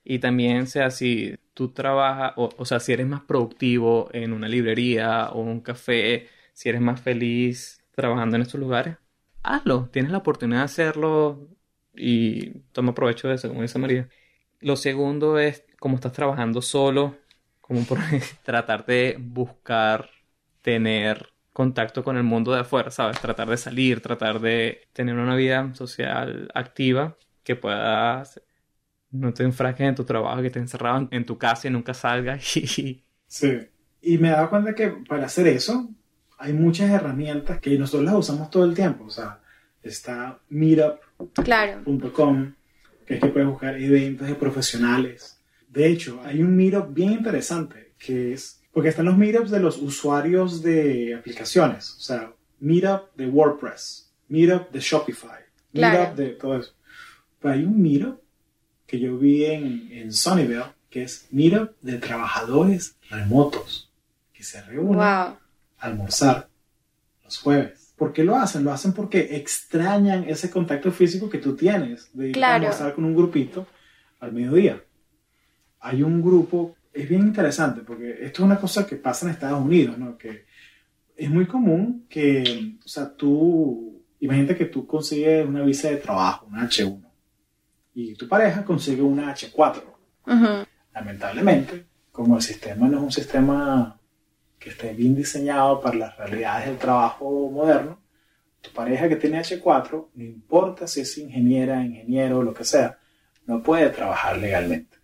Y también sea si tú trabajas, o, o sea, si eres más productivo en una librería o un café, si eres más feliz trabajando en estos lugares, hazlo. Tienes la oportunidad de hacerlo y toma provecho de eso, como dice María. Lo segundo es, como estás trabajando solo, como por tratar de buscar tener contacto con el mundo de afuera, ¿sabes? Tratar de salir, tratar de tener una vida social activa que puedas no te enfrasques en tu trabajo, que te encerrado en- en tu casa y nunca salgas y Sí. Y me he dado cuenta que para hacer eso hay muchas herramientas que nosotros las usamos todo el tiempo. O sea, está meetup.com, Claro. que es que puedes buscar eventos de profesionales. De hecho, hay un meetup bien interesante que es, porque están los meetups de los usuarios de aplicaciones. O sea, meetup de WordPress, meetup de Shopify, meetup Claro. de todo eso. Pero hay un meetup que yo vi en, en Sunnyvale, que es Meetup de trabajadores remotos, que se reúnen a almorzar los jueves. ¿Por qué lo hacen? Lo hacen porque extrañan ese contacto físico que tú tienes de ir a Claro. almorzar con un grupito al mediodía. Hay un grupo, es bien interesante, porque esto es una cosa que pasa en Estados Unidos, ¿no? Que es muy común que, o sea, tú, imagínate que tú consigues una visa de trabajo, una H1, y tu pareja consigue una H4. Ujú. Lamentablemente, como el sistema no es un sistema que esté bien diseñado para las realidades del trabajo moderno, tu pareja que tiene H4, no importa si es ingeniera, ingeniero, lo que sea, no puede trabajar legalmente.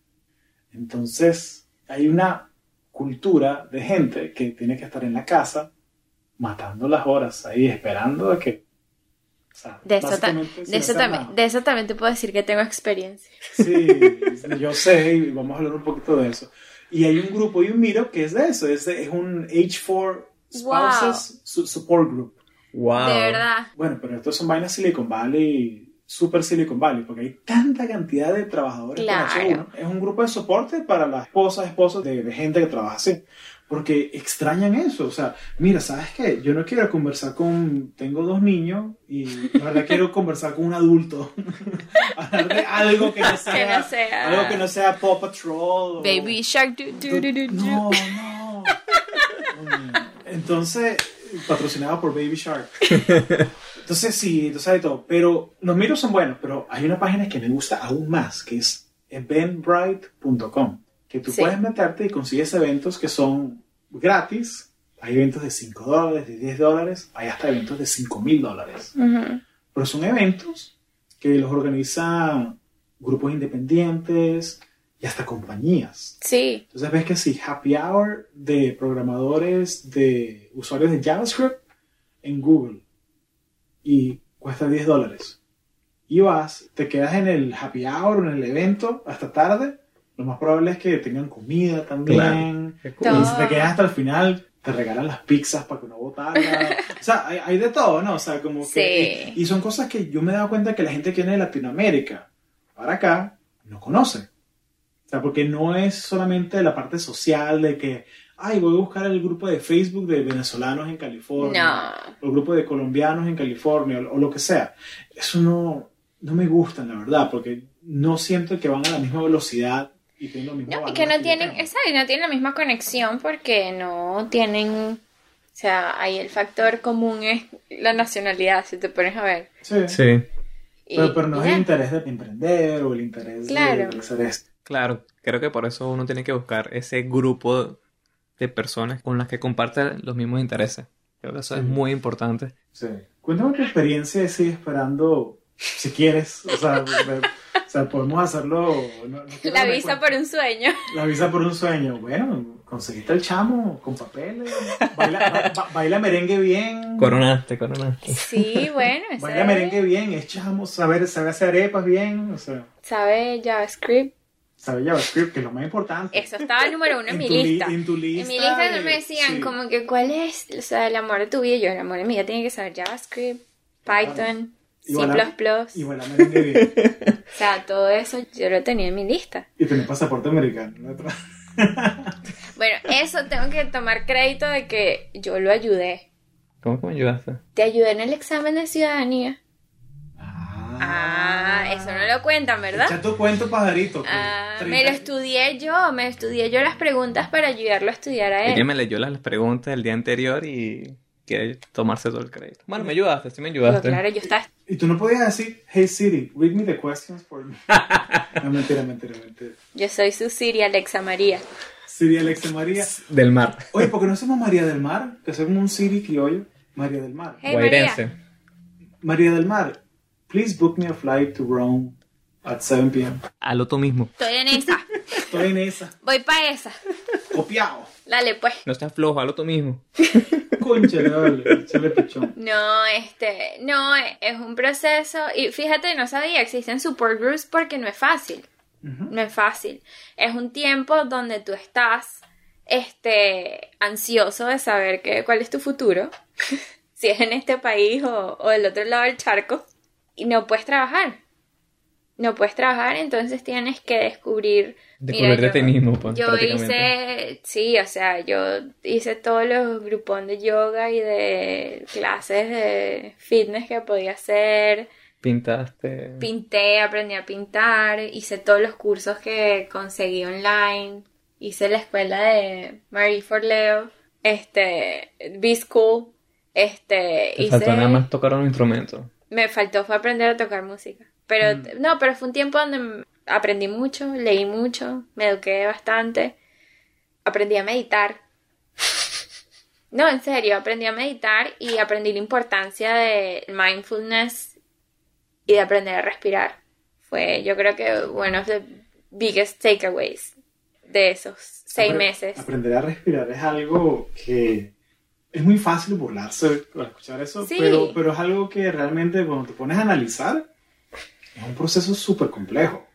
Entonces, hay una cultura de gente que tiene que estar en la casa matando las horas ahí, esperando a que... o sea, De, eso ta- de, también, de eso también te puedo decir que tengo experiencia. Sí, yo sé y vamos a hablar un poquito de eso. Y hay un grupo y un meetup que es de eso, es, de- es un H4 Spouses su- Support Group. wow. De verdad. Bueno, pero estos son vainas Silicon Valley super Silicon Valley, porque hay tanta cantidad de trabajadores Claro. con H1. Es un grupo de soporte para las esposas, esposos de, de gente que trabaja así. Porque extrañan eso. O sea, mira, ¿sabes qué? Yo no quiero conversar con... Tengo dos niños y la verdad quiero conversar con un adulto. Hablar de algo que no sea... Que no sea- Algo que no sea Paw Patrol. o- Baby Shark. du- du- du- du- du. no, no. Entonces, patrocinado por Baby Shark. Entonces, sí, entonces hay todo. Pero los miros son buenos, pero hay una página que me gusta aún más, que es eventbrite.com. Que tú Sí. puedes meterte y consigues eventos que son gratis. Hay eventos de 5 dólares, de 10 dólares, hay hasta eventos de 5 mil dólares. Pero son eventos que los organizan grupos independientes y hasta compañías. Sí, Entonces ves que sí, happy hour de programadores, de usuarios de JavaScript en Google y cuesta 10 dólares. Y vas, te quedas en el happy hour, en el evento, hasta tarde. Lo más probable es que tengan comida también. Todo. Y si te quedas hasta el final, te regalan las pizzas para que no botarlas. o sea, hay, hay de todo, ¿no? O sea, como que... Sí. Y, y son cosas que yo me he dado cuenta que la gente que viene de Latinoamérica para acá no conoce. O sea, porque no es solamente la parte social de que, ay, voy a buscar el grupo de Facebook de venezolanos en California. no. O el grupo de colombianos en California, o, o lo que sea. Eso no, no me gusta, la verdad, porque no siento que van a la misma velocidad y tienen lo mismo No, y que no tienen, exacto, y no tienen la misma conexión porque no tienen, o sea, ahí el factor común es la nacionalidad, si te pones a ver. Sí. Sí, Y- Pero, pero no y es el interés de emprender o el interés Claro. de, hacer esto. claro. Creo que por eso uno tiene que buscar ese grupo de personas con las que comparte los mismos intereses. Creo que eso es Sí. muy importante. Sí. Cuéntame tu experiencia de seguir esperando, si quieres. O sea, o sea podemos hacerlo. no- no La visa por un sueño. La visa por un sueño. Bueno, conseguiste el chamo con papeles. Baila, ba- ba- baila merengue bien. Coronaste, coronaste. Sí, bueno, Baila merengue bien, es chamo, saber, sabe hacer arepas bien. O sea, sabe JavaScript. Sabe JavaScript, que es lo más importante. Eso estaba número uno en, mi tu li- lista. en tu En lista. mi lista de- me decían sí. como que cuál es, o sea, el amor de tu vida. Yo, el amor de mi vida tiene que saber JavaScript, Python, Y C++. Y bien. O sea, todo eso yo lo tenía en mi lista. y tener pasaporte americano. ¿no? Bueno, eso tengo que tomar crédito de que yo lo ayudé. ¿Cómo que me ayudaste? Te ayudé en el examen de ciudadanía. Ah, eso no lo cuentan, ¿verdad? Echa tu cuento, pajarito. que Ah, 30 me lo estudié yo, me estudié yo las preguntas para ayudarlo a estudiar a Ella él. me leyó las preguntas el día anterior y quiere tomarse todo el crédito. Bueno, me ayudaste, sí me Pero ayudaste. claro, yo estaba... Y tú no podías decir, hey Siri, read me the questions for me. no, mentira, mentira, mentira. Yo soy su Siri Alexa María. Siri Alexa María. Del mar. Oye, ¿por qué no hacemos María del Mar? Que hacemos un Siri criollo. María del Mar. Hey, Guairense. María del Mar, please book me a flight to Rome at 7 p.m. Hazlo tú mismo. Estoy en esa. Estoy en esa. Voy para esa. Copiado. Dale, pues. No seas flojo, hazlo tú mismo. Concha, dale, échale pichón. No, este, no, es un proceso. Y fíjate, no sabía, existen support groups porque no es fácil. No es fácil. Es un tiempo donde tú estás, este, ansioso de saber que, cuál es tu futuro. si es en este país o, o del otro lado del charco. Y no puedes trabajar. No puedes trabajar, entonces tienes que descubrir. Descubrirte a ti mismo, pues, Yo prácticamente. hice, sí, o sea, yo hice todos los grupos de yoga y de clases de fitness que podía hacer. Pintaste. Pinté, aprendí a pintar, hice todos los cursos que conseguí online. Hice la escuela de Marie Forleo, este, B-School, este, Te hice... faltó nada más tocar un instrumento. Me faltó fue aprender a tocar música. Pero Mm. no, pero fue un tiempo donde aprendí mucho, leí mucho, me eduqué bastante, aprendí a meditar. No, en serio, aprendí a meditar y aprendí la importancia de mindfulness y de aprender a respirar. Fue, yo creo que one of the biggest takeaways de esos seis Apre- meses. Aprender a respirar es algo que es muy fácil burlarse al escuchar eso, Sí. pero, pero es algo que realmente cuando te pones a analizar es un proceso súper complejo.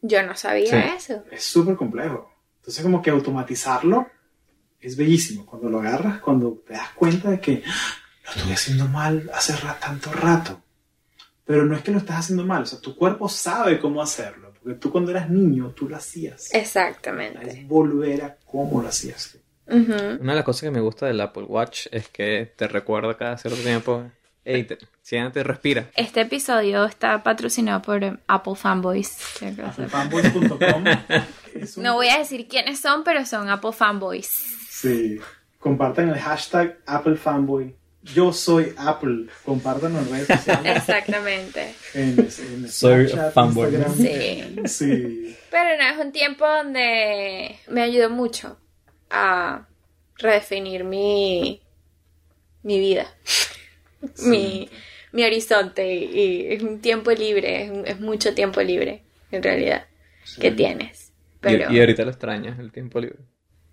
Yo no sabía Sí. eso. Es súper complejo. Entonces como que automatizarlo es bellísimo. Cuando lo agarras, cuando te das cuenta de que "Ah, lo estuve haciendo mal hace ra- tanto rato. pero no es que lo estás haciendo mal, o sea, tu cuerpo sabe cómo hacerlo, porque tú cuando eras niño, tú lo hacías. Exactamente. Es volver a cómo lo hacías Una de las cosas que me gusta del Apple Watch es que te recuerda cada cierto tiempo, hey, te, siéntate y respira. Este episodio está patrocinado por Apple Fanboys. un- No voy a decir quiénes son, pero son Apple Fanboys. Sí. Compartan el hashtag Apple Fanboy. Yo soy Apple. Compártanlo en redes sociales. Exactamente. En, en Soy Snapchat, fanboy. Instagram. Sí. Sí. Pero no, es un tiempo donde me ayudó mucho a redefinir mi, mi vida, mi, mi horizonte. Y es un tiempo libre, es, mucho tiempo libre, en realidad, que tienes. Y- Pero... Y, ahorita lo extrañas, el tiempo libre.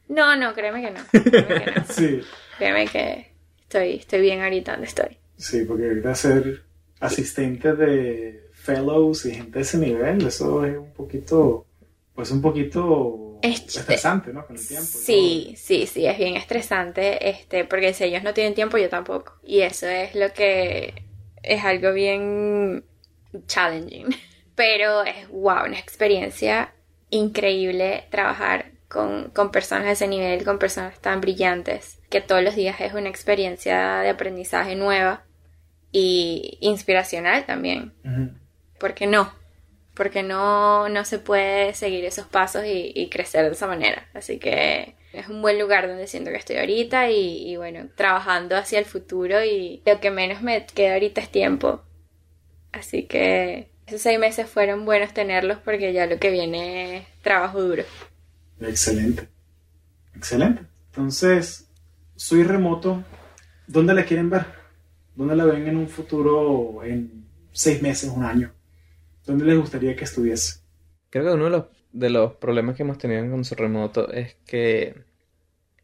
No, no, créeme que no. Créeme que no. Sí. Créeme que estoy, estoy bien ahorita donde estoy. Sí, porque ahorita ser asistente de fellows y gente de ese nivel, eso es un poquito, pues un poquito Es- estresante, ¿no? Con el tiempo. Sí, sí, sí, es bien estresante, este, porque si ellos no tienen tiempo, yo tampoco. Y eso es lo que es algo bien challenging. Pero es wow, una experiencia increíble trabajar con, con personas de ese nivel, con personas tan brillantes, que todos los días es una experiencia de aprendizaje nueva y inspiracional también. todo. Ujú. ¿Por qué no? Porque no, no se puede seguir esos pasos y, crecer de esa manera. Así que es un buen lugar donde siento que estoy ahorita y, y bueno, trabajando hacia el futuro y lo que menos me queda ahorita es tiempo. Así que esos seis meses fueron buenos tenerlos porque ya lo que viene es trabajo duro. Excelente. Excelente. Entonces, soy remoto. ¿Dónde la quieren ver? ¿Dónde la ven en un futuro, en seis meses, un año? ¿Dónde les gustaría que estuviese? Creo que uno de los, de los problemas que hemos tenido en Consul Remoto es que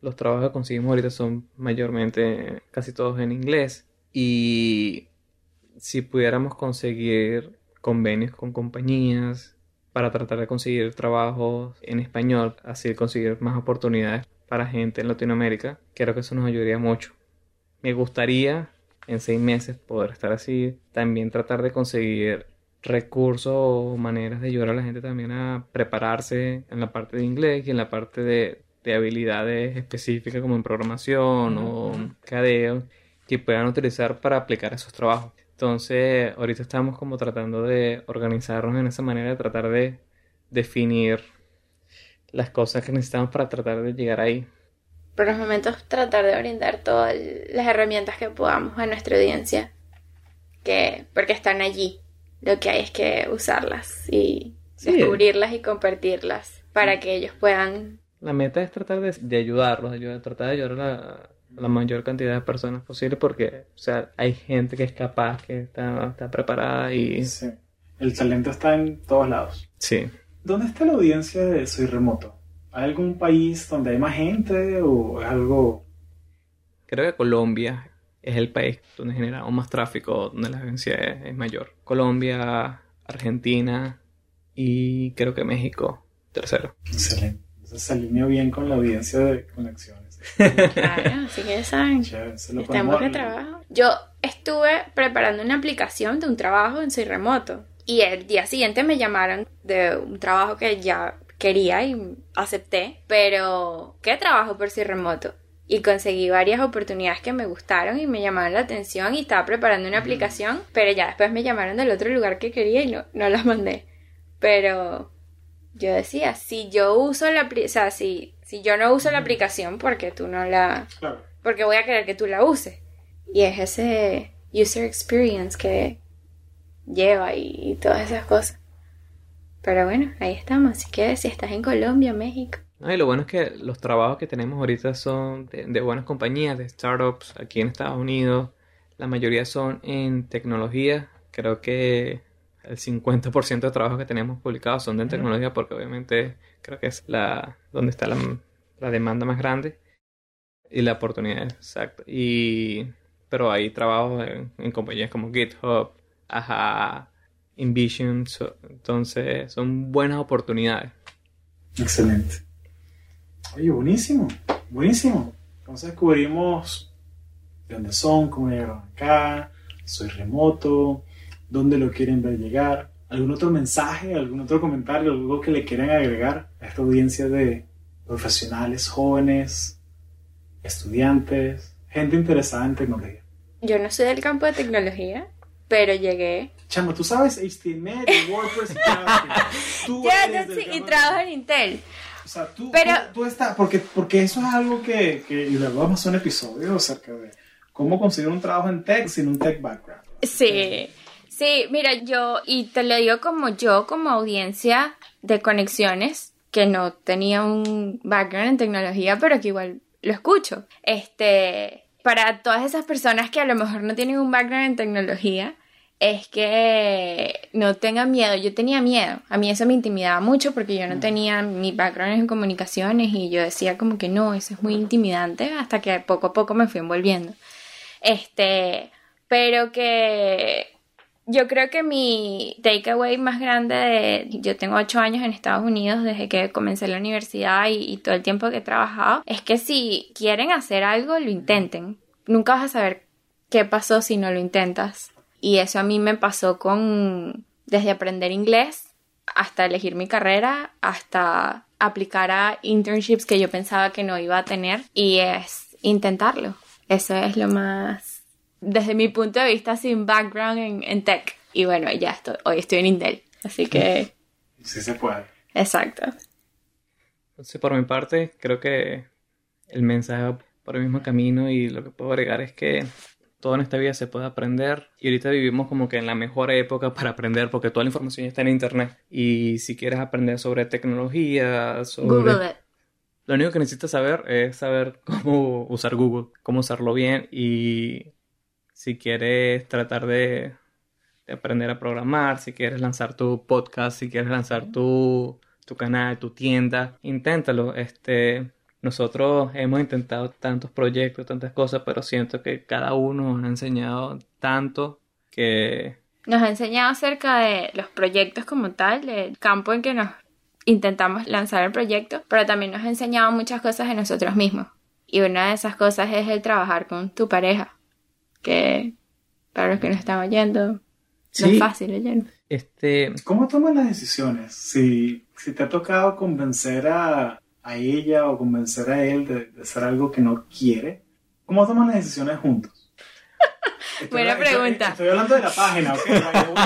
los trabajos que conseguimos ahorita son mayormente casi todos en inglés. Y si pudiéramos conseguir convenios con compañías para tratar de conseguir trabajos en español, así conseguir más oportunidades para gente en Latinoamérica, creo que eso nos ayudaría mucho. Me gustaría en seis meses poder estar así, también tratar de conseguir recursos o maneras de ayudar a la gente también a prepararse en la parte de inglés y en la parte de, de habilidades específicas como en programación o cadeo que puedan utilizar para aplicar esos trabajos. Entonces, ahorita estamos como tratando de organizarnos en esa manera de tratar de definir las cosas que necesitamos para tratar de llegar ahí. Por los momentos tratar de brindar todas las herramientas que podamos a nuestra audiencia. Que, porque están allí. Lo que hay es que usarlas y Sí. descubrirlas y compartirlas para que ellos puedan La meta es tratar de, de ayudarlos, de ayudar- tratar de ayudar a la, a la mayor cantidad de personas posible porque, o sea, hay gente que es capaz, que está, está preparada y... Sí. El talento está en todos lados. Sí. ¿Dónde está la audiencia de Soy Remoto? ¿Hay algún país donde hay más gente o es algo... Creo que Colombia es el país donde generamos más tráfico, donde la agencia es, es mayor. Colombia, Argentina y creo que México, tercero. Excelente. Entonces se alinea bien con la audiencia de conexiones. Claro, así que ya saben. Ponemos- buen trabajo. Yo estuve preparando una aplicación de un trabajo en Soy Remoto. Y el día siguiente me llamaron de un trabajo que ya quería y acepté. Pero, ¿qué trabajo por Soy Remoto? Y conseguí varias oportunidades que me gustaron y me llamaron la atención y estaba preparando una aplicación. Pero ya después me llamaron del otro lugar que quería y no, no las mandé. Pero yo decía, si yo uso la o sea, si, si yo no uso la aplicación, porque tú no la, Claro. porque voy a querer que tú la uses. Y es ese user experience que lleva y, y todas esas cosas. Pero bueno, ahí estamos. Así que si estás en Colombia, México. No, y lo bueno es que los trabajos que tenemos ahorita son de, de buenas compañías, de startups aquí en Estados Unidos. La mayoría son en tecnología. Creo que el 50% de trabajos que tenemos publicados son de en tecnología porque obviamente creo que es la donde está la, la demanda más grande y la oportunidad exacta. Y, pero hay trabajos en, en compañías como GitHub, Aja, Envision. so- entonces son buenas oportunidades. Excelente. Oye, buenísimo, buenísimo. Entonces descubrimos de dónde son, cómo llegaron acá, soy remoto, dónde lo quieren ver llegar, algún otro mensaje, algún otro comentario, algo que le quieran agregar a esta audiencia de profesionales jóvenes, estudiantes, gente interesada en tecnología. Yo no soy del campo de tecnología, pero llegué. Chamo, tú sabes HTML, WordPress y JavaScript. Tú Ya, eres no, sí, y trabajo en Intel. O sea, tú, Pero- tú, tú estás, porque, porque eso es algo que, que, y luego vamos a hacer un episodio acerca de cómo conseguir un trabajo en tech sin un tech background. Sí, sí, mira, yo, y te lo digo como yo, como audiencia de conexiones, que no tenía un background en tecnología, pero que igual lo escucho. Este, para todas esas personas que a lo mejor no tienen un background en tecnología, es que no tengan miedo. Yo tenía miedo. A mí eso me intimidaba mucho porque yo no tenía mi background en comunicaciones y yo decía como que no, eso es muy intimidante hasta que poco a poco me fui envolviendo. Este, pero que yo creo que mi takeaway más grande de, yo tengo ocho años en Estados Unidos desde que comencé la universidad y, y todo el tiempo que he trabajado, es que si quieren hacer algo, lo intenten. Nunca vas a saber qué pasó si no lo intentas. Y eso a mí me pasó con, desde aprender inglés hasta elegir mi carrera, hasta aplicar a internships que yo pensaba que no iba a tener y es intentarlo. Eso es lo más, desde mi punto de vista, sin background en, en tech. Y bueno, ya estoy, hoy estoy en Intel. Así que, Sí se puede. exacto. Entonces, por mi parte, creo que el mensaje va por el mismo camino y lo que puedo agregar es que todo en esta vida se puede aprender y ahorita vivimos como que en la mejor época para aprender porque toda la información ya está en internet y si quieres aprender sobre tecnología, sobre... Google it. Lo único que necesitas saber es saber cómo usar Google, cómo usarlo bien y si quieres tratar de, de aprender a programar, si quieres lanzar tu podcast, si quieres lanzar tu, tu canal, tu tienda, inténtalo. Este, nosotros hemos intentado tantos proyectos, tantas cosas, pero siento que cada uno nos ha enseñado tanto que Nos ha enseñado acerca de los proyectos como tal, del campo en que nos intentamos lanzar el proyecto, pero también nos ha enseñado muchas cosas de nosotros mismos. Y una de esas cosas es el trabajar con tu pareja, que para los que nos están oyendo, no es fácil oyendo. este, ¿Cómo toman las decisiones? Si, si te ha tocado convencer a, a ella o convencer a él de, de hacer algo que no quiere, ¿cómo toman las decisiones juntos? Estoy Buena habla- estoy- pregunta. Estoy, hablando de la página, ¿ok?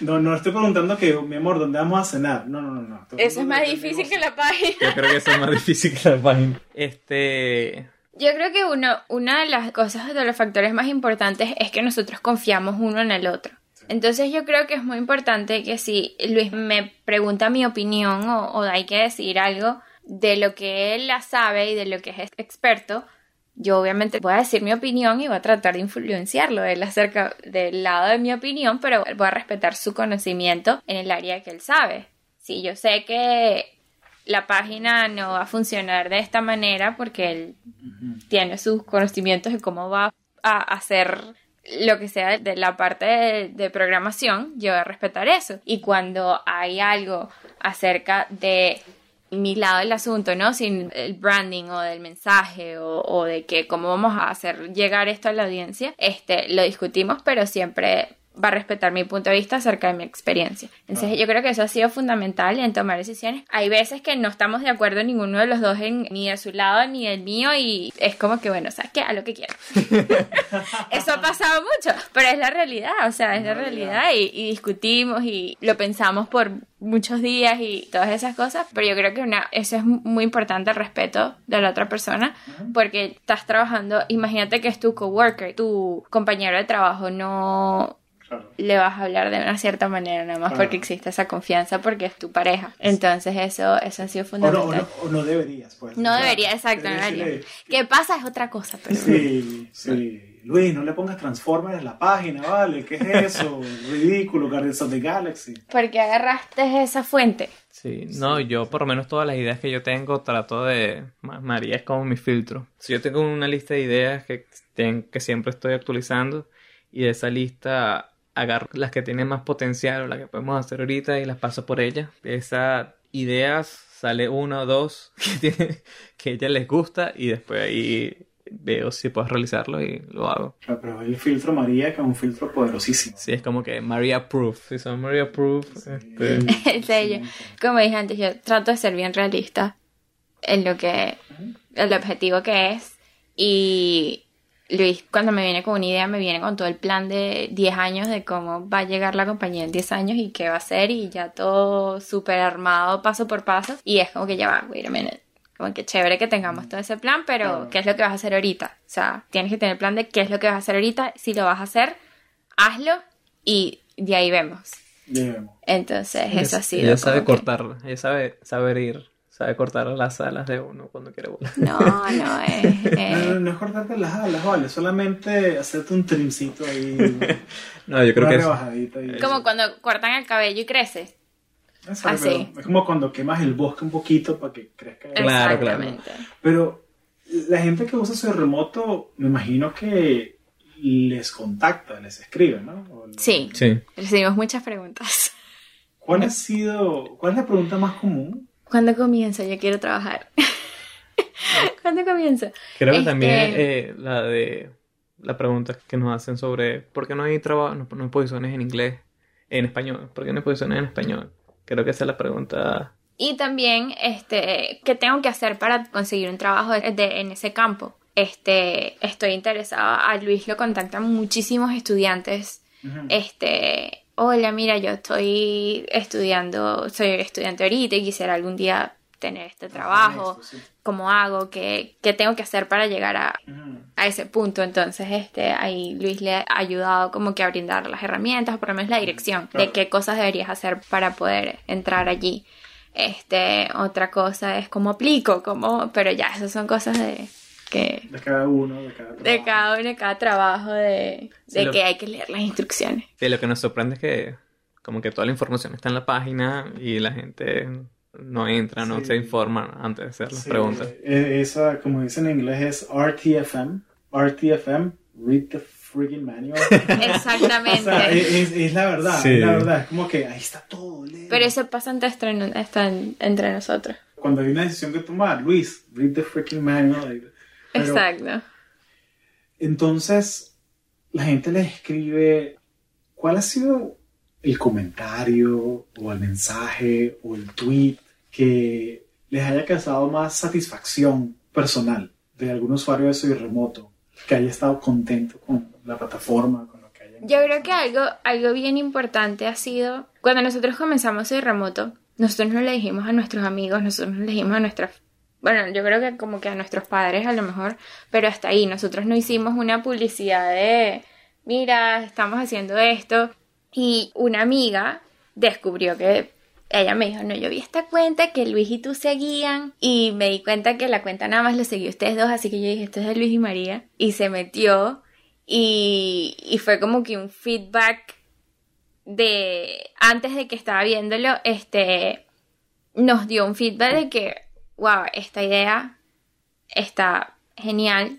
No, no estoy preguntando que, mi amor, ¿dónde vamos a cenar? No, no, no. no. Eso es más difícil que la página. yo creo que eso es más difícil que la página. Este, Yo creo que uno, una de las cosas, de los factores más importantes es que nosotros confiamos uno en el otro. Entonces yo creo que es muy importante que si Luis me pregunta mi opinión o, o hay que decir algo de lo que él la sabe y de lo que es experto, yo obviamente voy a decir mi opinión y voy a tratar de influenciarlo él acerca del lado de mi opinión, pero voy a respetar su conocimiento en el área que él sabe. Si yo sé que la página no va a funcionar de esta manera porque él tiene sus conocimientos de cómo va a hacer lo que sea de la parte de, de programación, yo voy a respetar eso. Y cuando hay algo acerca de mi lado del asunto, ¿no? Sin el branding o del mensaje o, o de que cómo vamos a hacer llegar esto a la audiencia, este, lo discutimos, pero siempre va a respetar mi punto de vista acerca de mi experiencia. Entonces yo creo que eso ha sido fundamental en tomar decisiones. Hay veces que no estamos de acuerdo ninguno de los dos en, ni de su lado ni del mío y es como que bueno, ¿sabes qué? A lo que quiero. eso ha pasado mucho, pero es la realidad, o sea, es la realidad y, y discutimos y lo pensamos por muchos días y todas esas cosas, pero yo creo que una, eso es muy importante, el respeto de la otra persona, porque estás trabajando, imagínate que es tu coworker, tu compañero de trabajo, no Claro. le vas a hablar de una cierta manera, nada más Claro. porque existe esa confianza, porque es tu pareja. Entonces eso, eso ha sido O no, o, fundamental. no, o no deberías, pues. No O sea, debería, exacto, no debería. decirle, ¿Qué pasa? Es otra cosa, pero... Sí, sí. Luis, no le pongas Transformers en la página, ¿vale? ¿Qué es eso? Ridículo, Guardians of the Galaxy. Porque agarraste esa fuente. Sí, no, yo por lo menos todas las ideas que yo tengo trato de... Ma- María es como mi filtro. Si yo tengo una lista de ideas que, ten- que siempre estoy actualizando y de esa lista agarro las que tienen más potencial o las que podemos hacer ahorita y las paso por ella. De esas ideas sale una o dos que, tiene, que a ella les gusta y después ahí veo si puedo realizarlo y lo hago. Claro, Pero el filtro María, que es un filtro poderosísimo. Sí, es como que Maria Proof. Si son Maria Proof, este, El sello. Como dije antes, yo trato de ser bien realista en lo que, el objetivo que es. Y Luis, cuando me viene con una idea, me viene con todo el plan de 10 años de cómo va a llegar la compañía en 10 años y qué va a hacer y ya todo súper armado paso por paso. Y es como que ya va, wait a minute. Como que chévere que tengamos todo ese plan, pero. ¿qué es lo que vas a hacer ahorita? O sea, tienes que tener el plan de qué es lo que vas a hacer ahorita. Si lo vas a hacer, hazlo y de ahí vemos. Entonces, eso ha sido. ella sabe como que- ella sabe saber ir, sabe cortar las alas de uno cuando quiere volar. No, no, es. No, es- no, no es cortarte las alas, vale. Solamente hacerte un trimcito ahí. No, yo creo que es, como cuando cortan el cabello y crece. Exacto, así. pero Es como cuando quemas el bosque un poquito para que crezca. Claro, claro. Exactamente. Pero la gente que usa su remoto, me imagino que les contacta, les escribe, ¿no? O- Sí, sí. recibimos muchas preguntas. ¿Cuál ha sido, cuál es la pregunta más común? ¿Cuándo comienzo? Yo quiero trabajar. ¿Cuándo comienzo? Creo que Este- también eh, la de la pregunta que nos hacen sobre por qué no hay trabajo, no, no hay posiciones en inglés, en español, por qué no hay posiciones en español. Creo que esa es la pregunta. Y también, este, ¿qué tengo que hacer para conseguir un trabajo de- de- en ese campo? Este, estoy interesada. A Luis lo contactan muchísimos estudiantes. Ujú. Este, hola, mira, yo estoy estudiando, soy estudiante ahorita y quisiera algún día tener este trabajo. Esto, sí. ¿Cómo hago? ¿Qué, qué tengo que hacer para llegar a, ese punto. Entonces, este, ahí Luis le ha ayudado como que a brindar las herramientas, o por lo menos la dirección Claro. de qué cosas deberías hacer para poder entrar allí. Este, otra cosa es cómo aplico, cómo, pero ya, esas son cosas de que De cada uno, de cada de trabajo. cada uno, de cada trabajo, de, Sí, de lo- que hay que leer las instrucciones. Sí, lo que nos sorprende es que como que toda la información está en la página y la gente no entra, no Sí. se informa antes de hacer las Sí, preguntas. eh, Esa, como dicen en inglés, es RTFM. RTFM, Read the Friggin' Manual. Exactamente. O sea, es, es- es la verdad, Sí. es la verdad. Es como que ahí está todo. lee. pero eso pasa entre, está en- entre nosotros. Cuando hay una decisión que tomar, Luis, read the freaking manual. Pero, Exacto. Entonces, la gente le escribe, ¿cuál ha sido el comentario o el mensaje o el tweet que les haya causado más satisfacción personal de algún usuario de Soy Remoto que haya estado contento con la plataforma, con lo que haya Yo creo que algo, algo bien importante ha sido, cuando nosotros comenzamos Soy Remoto, nosotros no le dijimos a nuestros amigos, nosotros no le dijimos a nuestras, bueno, yo creo que como que a nuestros padres a lo mejor, pero hasta ahí, nosotros no hicimos una publicidad de, mira, estamos haciendo esto, y una amiga descubrió que ella me dijo, no, yo vi esta cuenta que Luis y tú seguían y me di cuenta que la cuenta nada más lo seguí ustedes dos, así que yo dije, esto es de Luis y María, y se metió y, y fue como que un feedback de antes de que estaba viéndolo, este nos dio un feedback de que, wow, esta idea está genial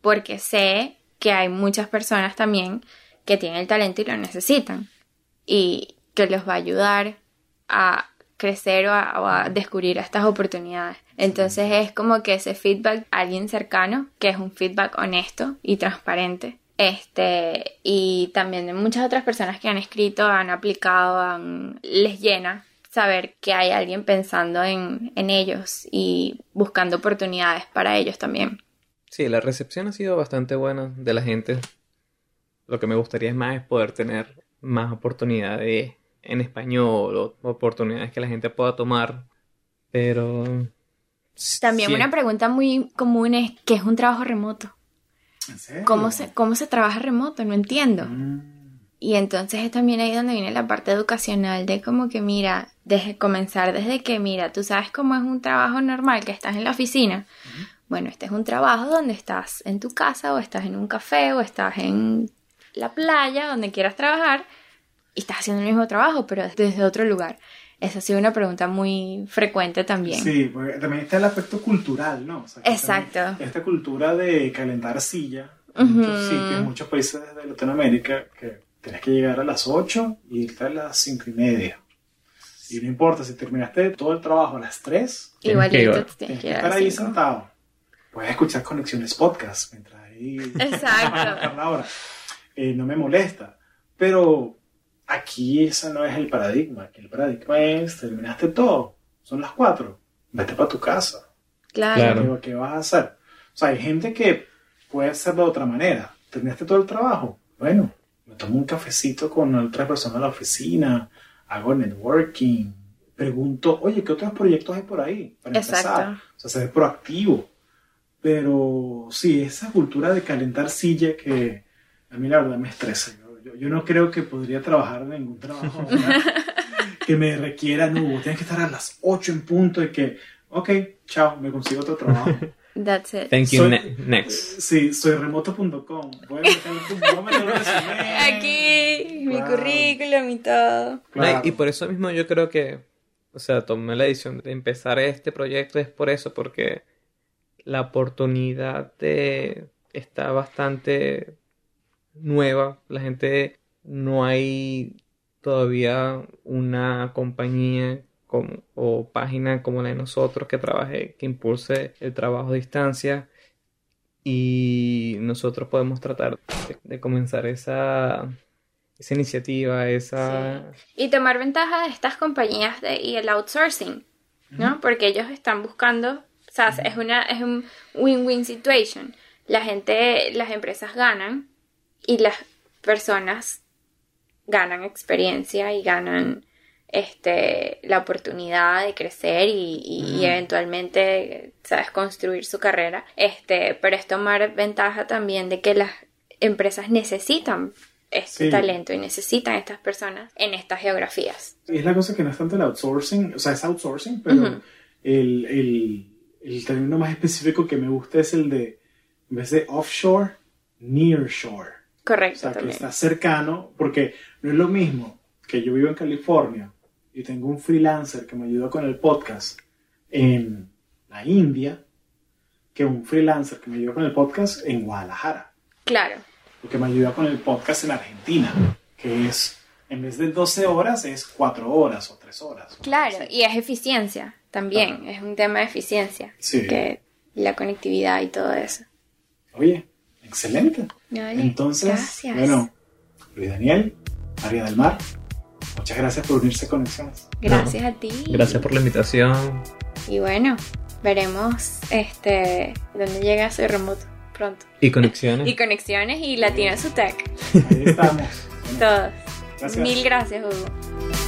porque sé que hay muchas personas también que tienen el talento y lo necesitan y que los va a ayudar a crecer o a, o a descubrir estas oportunidades. Entonces es como que ese feedback a alguien cercano, que es un feedback honesto y transparente. Este, y también de muchas otras personas que han escrito, han aplicado, han- les llena saber que hay alguien pensando en, en ellos y buscando oportunidades para ellos también. Sí, la recepción ha sido bastante buena de la gente. Lo que me gustaría es más es poder tener más oportunidades en español o oportunidades que la gente pueda tomar. Pero También sí, una pregunta muy común es ¿qué es un trabajo remoto? ¿En serio? ¿Cómo se, cómo se trabaja remoto? No entiendo. Mm, Y entonces es también ahí donde viene la parte educacional de como que mira, desde comenzar desde que mira, tú sabes cómo es un trabajo normal que estás en la oficina. Bueno, este es un trabajo donde estás en tu casa o estás en un café o estás en la playa, donde quieras trabajar y estás haciendo el mismo trabajo, pero desde otro lugar. Esa ha sido una pregunta muy frecuente también. Sí, porque también está el aspecto cultural, ¿no? O sea, que Exacto. Esta cultura de calentar silla en muchos sitios, en muchos países de Latinoamérica, que tienes que llegar a las 8 y irte a las 5 y media. Y no importa si terminaste todo el trabajo a las 3, Tienes que Igualito tienes tienes que que estar ahí sentado. puedes escuchar Conexiones Podcast mientras ahí... Exacto. la hora. Eh, no me molesta. Pero aquí ese no es el paradigma. Aquí el paradigma es, terminaste todo, son las cuatro, vete para tu casa. Claro. Claro. ¿Qué, qué vas a hacer? O sea, hay gente que puede hacerlo de otra manera. ¿Terminaste todo el trabajo? Bueno, me tomo un cafecito con otra persona en la oficina, hago networking, pregunto, oye, ¿qué otros proyectos hay por ahí? Para Exacto. empezar. O sea, ser proactivo. Pero sí, esa cultura de calentar silla que a mí la verdad me estresa. Yo, yo- yo no creo que podría trabajar en ningún trabajo que me requiera, no, tienes que estar a las 8 en punto y que, ok, chao, me consigo otro trabajo. That's it. Thank you, Soy- ne- next. Sí, soy remoto.com. Voy a meter, voy a meter un resumen. Aquí, mi Claro. currículum y todo. Claro. y, y por eso mismo yo creo que, o sea, tomé la decisión de empezar este proyecto es por eso, porque la oportunidad de, está bastante nueva. La gente, no hay todavía una compañía como- o página como la de nosotros que trabaje, que impulse el trabajo a distancia. Y nosotros podemos tratar de, de comenzar esa, esa iniciativa, esa... Y tomar ventaja de estas compañías de, y el outsourcing, ¿no? Porque ellos están buscando, o sea, es una es un win-win situation. La gente, las empresas ganan y las personas ganan experiencia y ganan este la oportunidad de crecer y, y- y eventualmente sabes construir su carrera este pero es tomar ventaja también de que las empresas necesitan este Sí. talento y necesitan estas personas en estas geografías es la cosa que no es tanto el outsourcing, o sea, es outsourcing, pero Ujú. el, el, el término más específico que me gusta es el de, en vez de offshore, nearshore. O correcto sea, que también está cercano, porque no es lo mismo que yo vivo en California y tengo un freelancer que me ayuda con el podcast en la India, que un freelancer que me ayuda con el podcast en Guadalajara, claro o que me ayuda con el podcast en Argentina, que es, en vez de 12 horas, es 4 horas o 3 horas. claro y es eficiencia también es un tema de eficiencia Sí. que la conectividad y todo eso Oye, excelente. Entonces, gracias. bueno, Luis Daniel, María del Mar, muchas gracias por unirse a Conexiones. gracias a ti Gracias por la invitación. Y bueno, veremos este dónde llega Soy Remoto pronto. Y conexiones. Y conexiones y Latino Sutec. Ahí estamos. Todos. gracias. Mil gracias, Hugo.